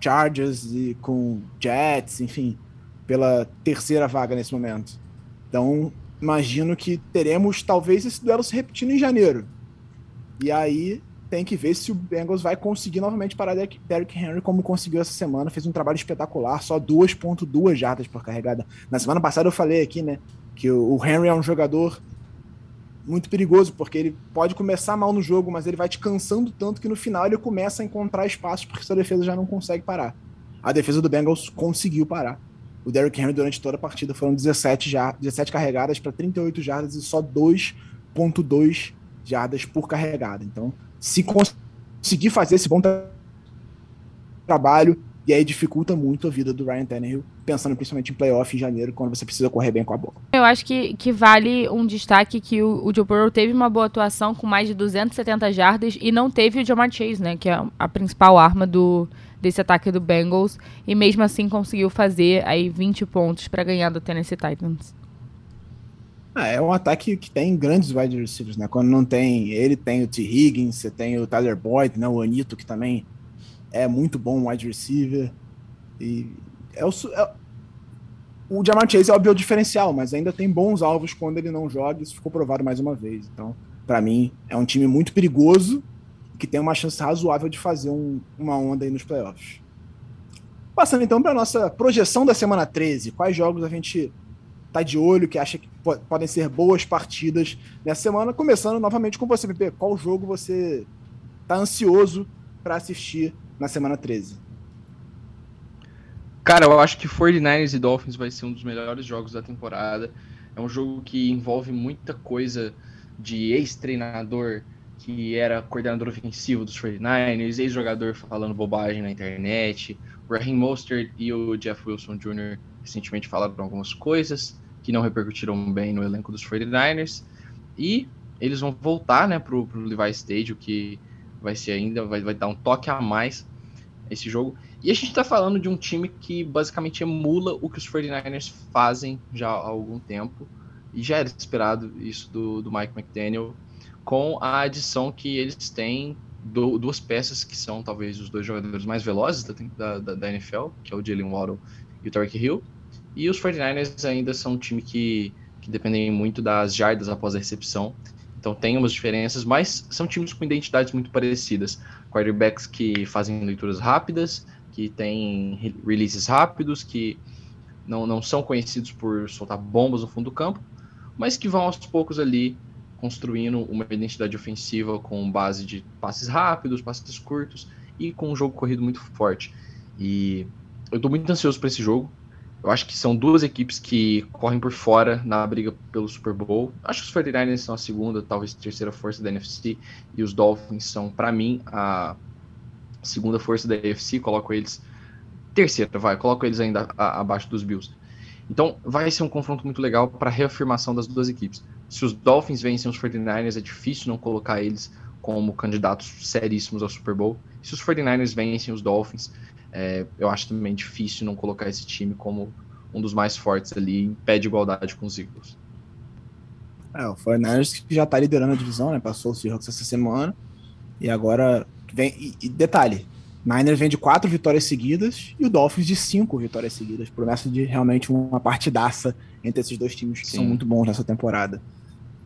Chargers e com Jets, enfim, pela terceira vaga nesse momento. Então, imagino que teremos talvez esse duelo se repetindo em janeiro. E aí tem que ver se o Bengals vai conseguir novamente parar Derrick Henry como conseguiu essa semana. Fez um trabalho espetacular, só 2.2 jardas por carregada. Na semana passada eu falei aqui, né, que o Henry é um jogador muito perigoso, porque ele pode começar mal no jogo, mas ele vai te cansando tanto que no final ele começa a encontrar espaço porque sua defesa já não consegue parar. A defesa do Bengals conseguiu parar. O Derrick Henry durante toda a partida foram 17, já, 17 carregadas para 38 jardas e só 2.2 jardas por carregada. Então, se conseguir fazer esse bom trabalho, E aí dificulta muito a vida do Ryan Tannehill, pensando principalmente em playoff em janeiro, quando você precisa correr bem com a bola.
Eu acho que, que vale um destaque que o, o Joe Burrow teve uma boa atuação com mais de 270 jardas e não teve o Jamar Chase, né? Que é a principal arma do, desse ataque do Bengals. E mesmo assim conseguiu fazer aí 20 pontos para ganhar do Tennessee Titans.
Ah, é um ataque que tem grandes wide receivers, né? Quando não tem ele, tem o T. Higgins, você tem o Tyler Boyd, né? O Anito, que também é muito bom wide receiver. E é o, é, o Jamar Chase é o diferencial, mas ainda tem bons alvos quando ele não joga. Isso ficou provado mais uma vez. Então, para mim, é um time muito perigoso que tem uma chance razoável de fazer um, uma onda aí nos playoffs. Passando então para nossa projeção da semana 13. Quais jogos a gente tá de olho, que acha que podem ser boas partidas nessa semana? Começando novamente com você, Pepe. Qual jogo você tá ansioso para assistir na semana 13?
Cara, eu acho que 49ers e Dolphins vai ser um dos melhores jogos da temporada. É um jogo que envolve muita coisa de ex-treinador que era coordenador ofensivo dos 49ers, ex-jogador falando bobagem na internet. O Raheem Mostert e o Jeff Wilson Jr. recentemente falaram algumas coisas que não repercutiram bem no elenco dos 49ers. E eles vão voltar né, para o Levi Stadium, que vai ser ainda, vai, vai dar um toque a mais esse jogo. E a gente está falando de um time que basicamente emula o que os 49ers fazem já há algum tempo. E já era esperado isso do, do Mike McDaniel, com a adição que eles têm do, duas peças que são talvez os dois jogadores mais velozes da, da, da NFL, que é o Jalen Waddle e o Tarek Hill. E os 49ers ainda são um time que, que dependem muito das jardas após a recepção. Então tem umas diferenças, mas são times com identidades muito parecidas. Quarterbacks que fazem leituras rápidas, que têm releases rápidos, que não, não são conhecidos por soltar bombas no fundo do campo, mas que vão aos poucos ali construindo uma identidade ofensiva com base de passes rápidos, passes curtos e com um jogo corrido muito forte. E eu estou muito ansioso para esse jogo. Eu acho que são duas equipes que correm por fora na briga pelo Super Bowl. Acho que os 49ers são a segunda, talvez terceira força da NFC, e os Dolphins são, para mim, a segunda força da NFC. Coloco eles terceira, vai, coloco eles ainda abaixo dos Bills. Então, vai ser um confronto muito legal para reafirmação das duas equipes. Se os Dolphins vencem os 49ers, é difícil não colocar eles como candidatos seríssimos ao Super Bowl. Se os 49ers vencem os Dolphins, é, eu acho também difícil não colocar esse time como um dos mais fortes ali, em pé de igualdade com os Eagles.
É, o 49ers que já tá liderando a divisão, né? Passou o Seahawks essa semana. E agora vem. E, e, detalhe: Niners vem de quatro vitórias seguidas e o Dolphins de cinco vitórias seguidas. Promessa de realmente uma partidaça entre esses dois times que Sim. são muito bons nessa temporada.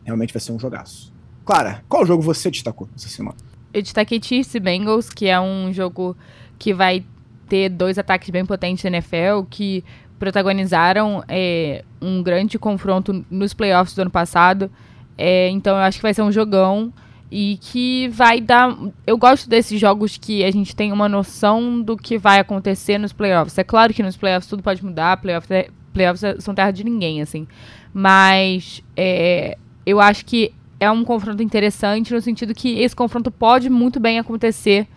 Realmente vai ser um jogaço. Clara, qual jogo você destacou essa semana?
Eu destaquei Chiefs e Bengals, que é um jogo que vai ter dois ataques bem potentes da NFL que protagonizaram é, um grande confronto nos playoffs do ano passado. É, então eu acho que vai ser um jogão e que vai dar. Eu gosto desses jogos que a gente tem uma noção do que vai acontecer nos playoffs. É claro que nos playoffs tudo pode mudar, playoffs, é, playoffs são terra de ninguém, assim. Mas é, eu acho que é um confronto interessante no sentido que esse confronto pode muito bem acontecer.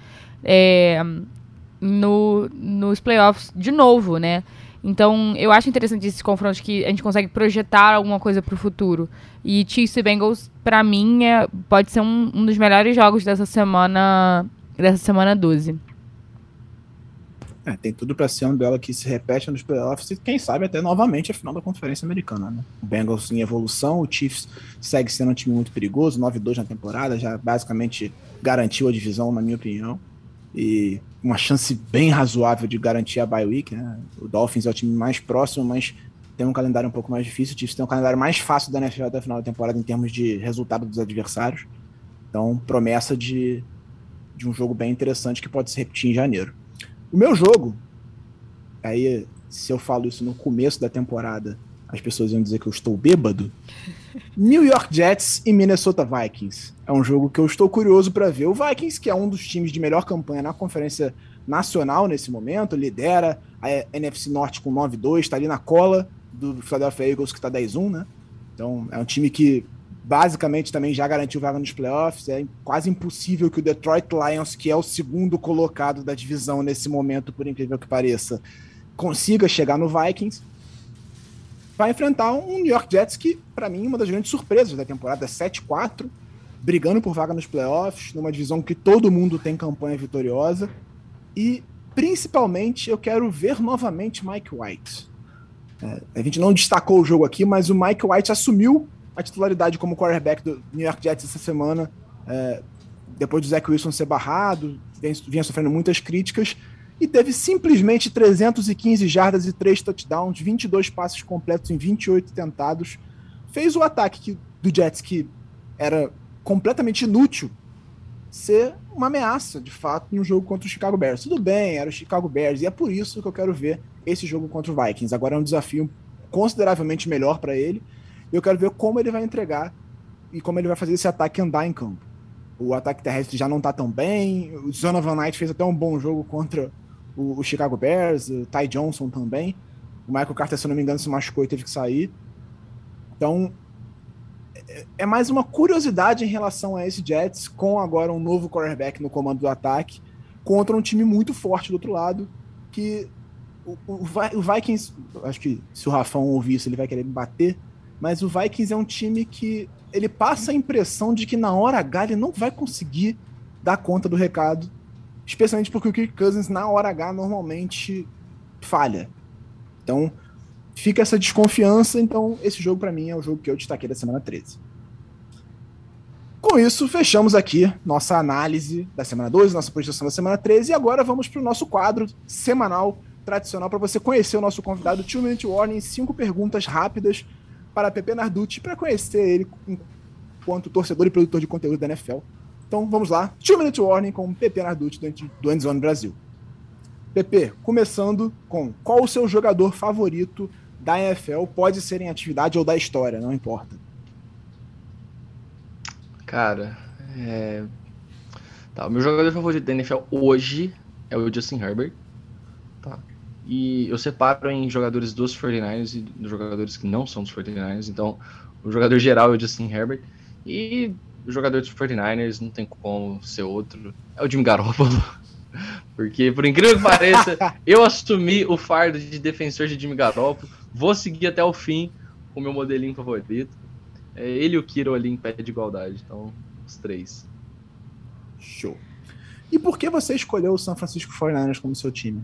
É, no, nos playoffs de novo, né? Então, eu acho interessante esse confronto que a gente consegue projetar alguma coisa para o futuro. E Chiefs e Bengals, para mim, é, pode ser um, um dos melhores jogos dessa semana, dessa semana 12.
É, tem tudo para ser um duelo que se repete nos playoffs e quem sabe até novamente a final da Conferência Americana, né? O Bengals em evolução, o Chiefs segue sendo um time muito perigoso, 9-2 na temporada, já basicamente garantiu a divisão, na minha opinião e uma chance bem razoável de garantir a bye week. Né? O Dolphins é o time mais próximo, mas tem um calendário um pouco mais difícil. O Chiefs tem um calendário mais fácil da NFL até o final da temporada em termos de resultado dos adversários. Então, promessa de, de um jogo bem interessante que pode se repetir em janeiro. O meu jogo, aí se eu falo isso no começo da temporada, as pessoas iam dizer que eu estou bêbado. New York Jets e Minnesota Vikings. É um jogo que eu estou curioso para ver. O Vikings, que é um dos times de melhor campanha na Conferência Nacional nesse momento, lidera a NFC Norte com 9-2, está ali na cola do Philadelphia Eagles, que está 10-1, né? Então é um time que basicamente também já garantiu vaga nos playoffs. É quase impossível que o Detroit Lions, que é o segundo colocado da divisão nesse momento, por incrível que pareça, consiga chegar no Vikings. Vai enfrentar um New York Jets que, para mim, é uma das grandes surpresas da temporada, 7-4, brigando por vaga nos playoffs, numa divisão que todo mundo tem campanha vitoriosa. E, principalmente, eu quero ver novamente Mike White. É, a gente não destacou o jogo aqui, mas o Mike White assumiu a titularidade como quarterback do New York Jets essa semana, é, depois do Zach Wilson ser barrado, vinha sofrendo muitas críticas, e teve simplesmente 315 jardas e 3 touchdowns, 22 passes completos em 28 tentados. Fez o ataque que, do Jets, que era completamente inútil, ser uma ameaça, de fato, no jogo contra o Chicago Bears. Tudo bem, era o Chicago Bears, e é por isso que eu quero ver esse jogo contra o Vikings. Agora é um desafio consideravelmente melhor para ele. Eu quero ver como ele vai entregar e como ele vai fazer esse ataque andar em campo. O ataque terrestre já não tá tão bem. O Zonovan Knight fez até um bom jogo contra o, o, Chicago Bears, o Ty Johnson também. O Michael Carter, se eu não me engano, se machucou e teve que sair. Então, é, é mais uma curiosidade em relação a esse Jets, com agora um novo quarterback no comando do ataque, contra um time muito forte do outro lado, que o, o, Vikings, acho que se o Rafão ouvir isso, ele vai querer me bater, mas o Vikings é um time que ele passa a impressão de que na hora H ele não vai conseguir dar conta do recado, especialmente porque o Kirk Cousins na hora H normalmente falha. Então, fica essa desconfiança, então esse jogo para mim é o jogo que eu destaquei da semana 13. Com isso, fechamos aqui nossa análise da semana 12, nossa projeção da semana 13, e agora vamos para o nosso quadro semanal tradicional para você conhecer o nosso convidado, Two Minute Warning, cinco perguntas rápidas para Pepe Narducci, para conhecer ele enquanto torcedor e produtor de conteúdo da NFL. Então vamos lá, Two Minute Warning com Pepe Narducci do Endzone Brasil. Pepe, começando com qual o seu jogador favorito da NFL pode ser em atividade ou da história, não importa.
Cara, é... tá, o meu jogador favorito da NFL hoje é o Justin Herbert. E eu separo em jogadores dos 49ers e dos jogadores que não são dos 49ers. Então, o jogador geral é o Justin Herbert. E o jogador dos 49ers não tem como ser outro. É o Jimmy Garoppolo. *laughs* Porque, por incrível que pareça, *laughs* eu assumi o fardo de defensor de Jimmy Garoppolo. Vou seguir até o fim com o meu modelinho favorito. É ele e o Kiro ali em pé de igualdade. Então, os três.
Show. E por que você escolheu o San Francisco 49ers como seu time?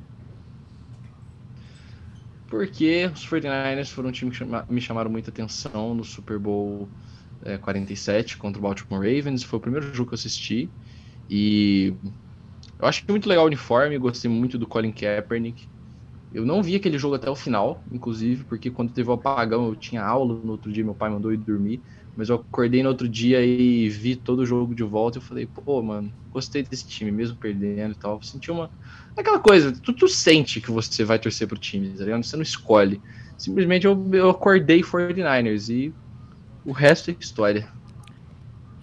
Porque os 49ers foram um time que me chamaram muita atenção no Super Bowl é, 47 contra o Baltimore Ravens. Foi o primeiro jogo que eu assisti. E eu acho muito legal o uniforme, gostei muito do Colin Kaepernick. Eu não vi aquele jogo até o final, inclusive, porque quando teve o apagão eu tinha aula no outro dia, meu pai mandou ir dormir. Mas eu acordei no outro dia e vi todo o jogo de volta e eu falei, pô, mano, gostei desse time, mesmo perdendo e tal. Senti uma, aquela coisa, tu, tu sente que você vai torcer pro time, tá ligado? Você não escolhe. Simplesmente eu, eu acordei 49ers e o resto é história.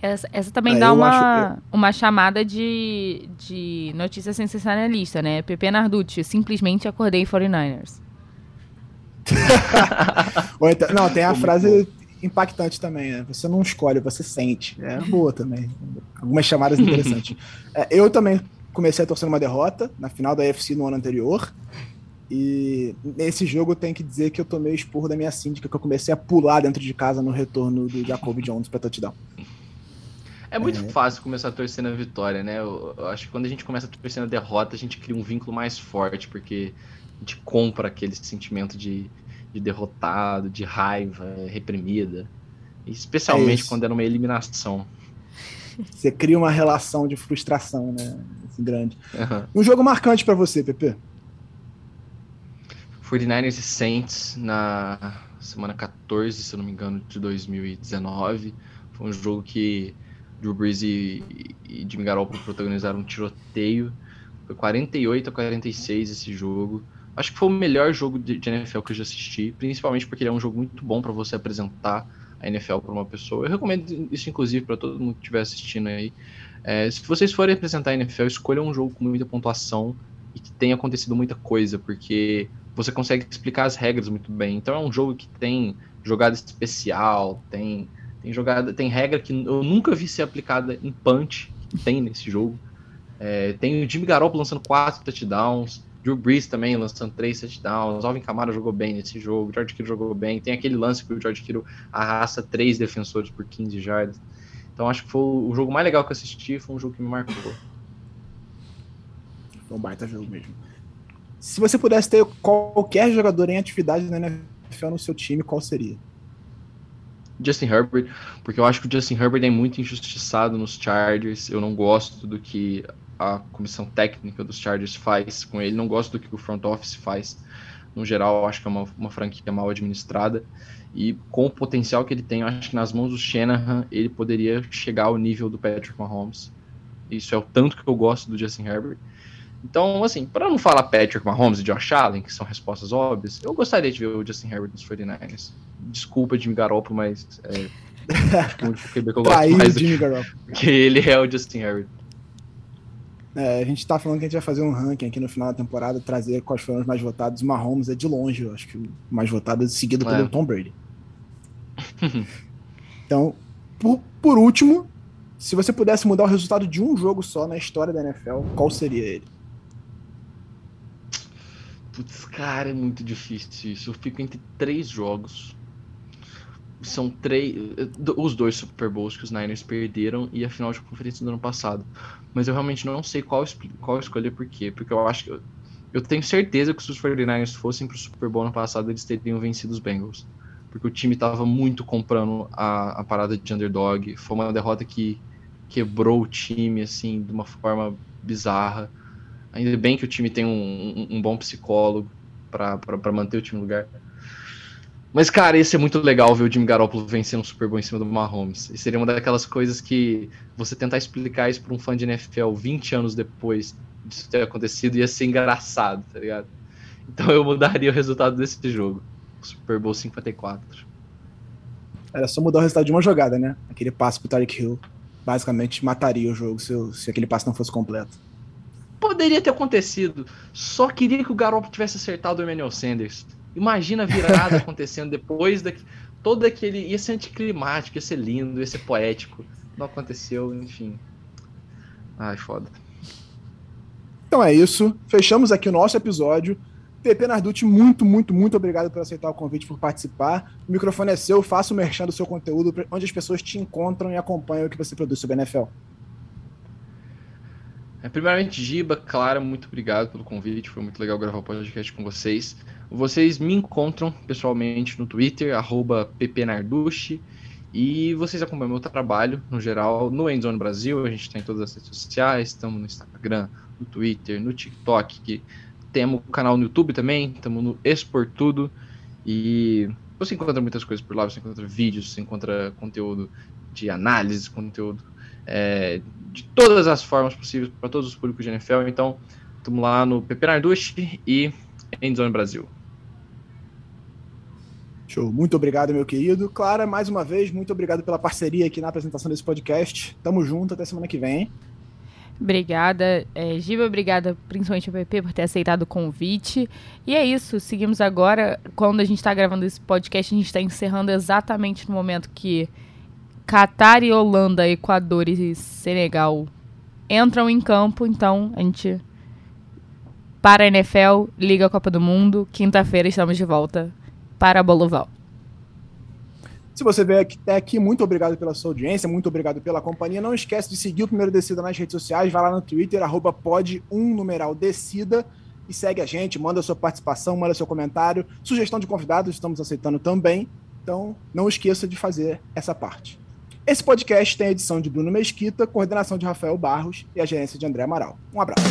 Essa, essa também dá uma, que... uma chamada de, de notícia sensacionalista, né? Pepe Narducci, simplesmente acordei 49ers. *laughs*
então, não, tem a frase impactante também, né? Você não escolhe, você sente. É boa também. Algumas chamadas interessantes. *laughs* É, eu também comecei a torcer uma derrota na final da UFC no ano anterior. E nesse jogo eu tenho que dizer que eu tomei o esporro da minha síndica, que eu comecei a pular dentro de casa no retorno do Jacob Jones para touchdown.
É muito é. fácil começar a torcer na vitória, né? Eu, eu, acho que quando a gente começa a torcer na derrota, a gente cria um vínculo mais forte, porque a gente compra aquele sentimento de, de derrotado, de raiva reprimida. Especialmente é quando é numa eliminação. *laughs*
Você cria uma relação de frustração, né? Assim, grande. Uhum. Um jogo marcante para você, Pepe?
49ers e Saints na semana 14, se eu não me engano, de 2019. Foi um jogo que Drew Brees e, e Jimmy Garoppolo protagonizaram um tiroteio. Foi 48 a 46 esse jogo. Acho que foi o melhor jogo de, NFL que eu já assisti, principalmente porque ele é um jogo muito bom para você apresentar a NFL para uma pessoa. Eu recomendo isso, inclusive, para todo mundo que estiver assistindo aí. É, se vocês forem apresentar a NFL, escolham um jogo com muita pontuação e que tenha acontecido muita coisa, porque você consegue explicar as regras muito bem. Então é um jogo que tem jogada especial, tem Tem jogada, tem regra que eu nunca vi ser aplicada em punch, tem nesse jogo. É, tem o Jimmy Garoppolo lançando quatro touchdowns, Drew Brees também lançando três touchdowns, Alvin Kamara jogou bem nesse jogo, George Kittle jogou bem, tem aquele lance que o George Kittle arrasta três defensores por 15 jardas. Então acho que foi o jogo mais legal que eu assisti, foi um jogo que me marcou.
Foi um baita jogo mesmo. Se você pudesse ter qualquer jogador em atividade na NFL no seu time, qual seria?
Justin Herbert, porque eu acho que o Justin Herbert é muito injustiçado nos Chargers. Eu não gosto do que a comissão técnica dos Chargers faz com ele, não gosto do que o front office faz. No geral, acho que é uma, uma franquia mal administrada. E com o potencial que ele tem, acho que nas mãos do Shanahan ele poderia chegar ao nível do Patrick Mahomes. Isso é o tanto que eu gosto do Justin Herbert. Então, assim, para não falar Patrick Mahomes e Josh Allen, que são respostas óbvias, eu gostaria de ver o Justin Herbert nos 49ers. Desculpa, Jimmy Garoppolo, mas é, *laughs* acho que o que eu gosto mais do que, que ele é o Justin Herbert.
É, a gente tá falando que a gente vai fazer um ranking aqui no final da temporada, trazer quais foram os mais votados. O Mahomes é de longe, eu acho que o mais votado, seguido pelo é. Tom Brady. *laughs* então, por, por último, se você pudesse mudar o resultado de um jogo só na história da NFL, qual seria ele?
Putz, cara, é muito difícil isso. Eu fico entre três jogos. São três. Os dois Super Bowls que os Niners perderam e a final de conferência do ano passado. Mas eu realmente não sei qual, qual escolher por quê. Porque eu acho que. Eu, eu tenho certeza que se os 49ers fossem pro Super Bowl ano passado, eles teriam vencido os Bengals. Porque o time tava muito comprando a, a parada de underdog. Foi uma derrota que quebrou o time, assim, de uma forma bizarra Ainda bem que o time tem um, um, um bom psicólogo para manter o time no lugar. Mas, cara, ia ser muito legal ver o Jimmy Garoppolo vencendo um Super Bowl em cima do Mahomes. E seria uma daquelas coisas que você tentar explicar isso para um fã de NFL 20 anos depois disso ter acontecido ia ser engraçado, tá ligado? Então eu mudaria o resultado desse jogo. Super Bowl 54.
Era só mudar o resultado de uma jogada, né? Aquele passe pro Tarek Hill basicamente mataria o jogo se, se aquele passe não fosse completo.
Poderia ter acontecido. Só queria que o Garoppolo tivesse acertado o Emmanuel Sanders. Imagina a virada *laughs* acontecendo depois da todo aquele ia ser anticlimático, ia ser lindo, ia ser poético. Não aconteceu, enfim. Ai, foda.
Então é isso. Fechamos aqui o nosso episódio. PP Narducci, muito, muito, muito obrigado por aceitar o convite, por participar. O microfone é seu, faça o merchan do seu conteúdo, onde as pessoas te encontram e acompanham o que você produz sobre a NFL.
É, primeiramente, Giba, Clara, muito obrigado pelo convite. Foi muito legal gravar o podcast com vocês. Vocês me encontram pessoalmente no Twitter, ppnarducci. E vocês acompanham meu trabalho, no geral, no Endzone Brasil. A gente está em todas as redes sociais, estamos no Instagram, no Twitter, no TikTok. Temos o canal no YouTube também, estamos no Expor Tudo. E você encontra muitas coisas por lá, você encontra vídeos, você encontra conteúdo de análise, conteúdo é, de todas as formas possíveis para todos os públicos de NFL. Então, estamos lá no Pepe Narducci e Endzone Brasil.
Show. Muito obrigado, meu querido. Clara, mais uma vez, muito obrigado pela parceria aqui na apresentação desse podcast. Tamo junto, até semana que vem.
Obrigada, é, Giba, obrigada principalmente ao PP por ter aceitado o convite. E é isso, seguimos agora. Quando a gente está gravando esse podcast, a gente está encerrando exatamente no momento que Catar e Holanda, Equador e Senegal entram em campo, então a gente para a NFL, Liga Copa do Mundo. Quinta-feira estamos de volta para a Boloval.
Se você veio até aqui, muito obrigado pela sua audiência, muito obrigado pela companhia. Não esquece de seguir o Primeiro Descida nas redes sociais, vai lá no Twitter, arroba pod 1 numeral descida e segue a gente, manda sua participação, manda seu comentário, sugestão de convidados, estamos aceitando também. Então, não esqueça de fazer essa parte. Esse podcast tem a edição de Bruno Mesquita, coordenação de Rafael Barros e a gerência de André Amaral. Um abraço.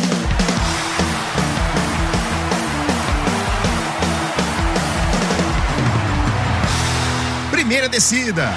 Primeira descida.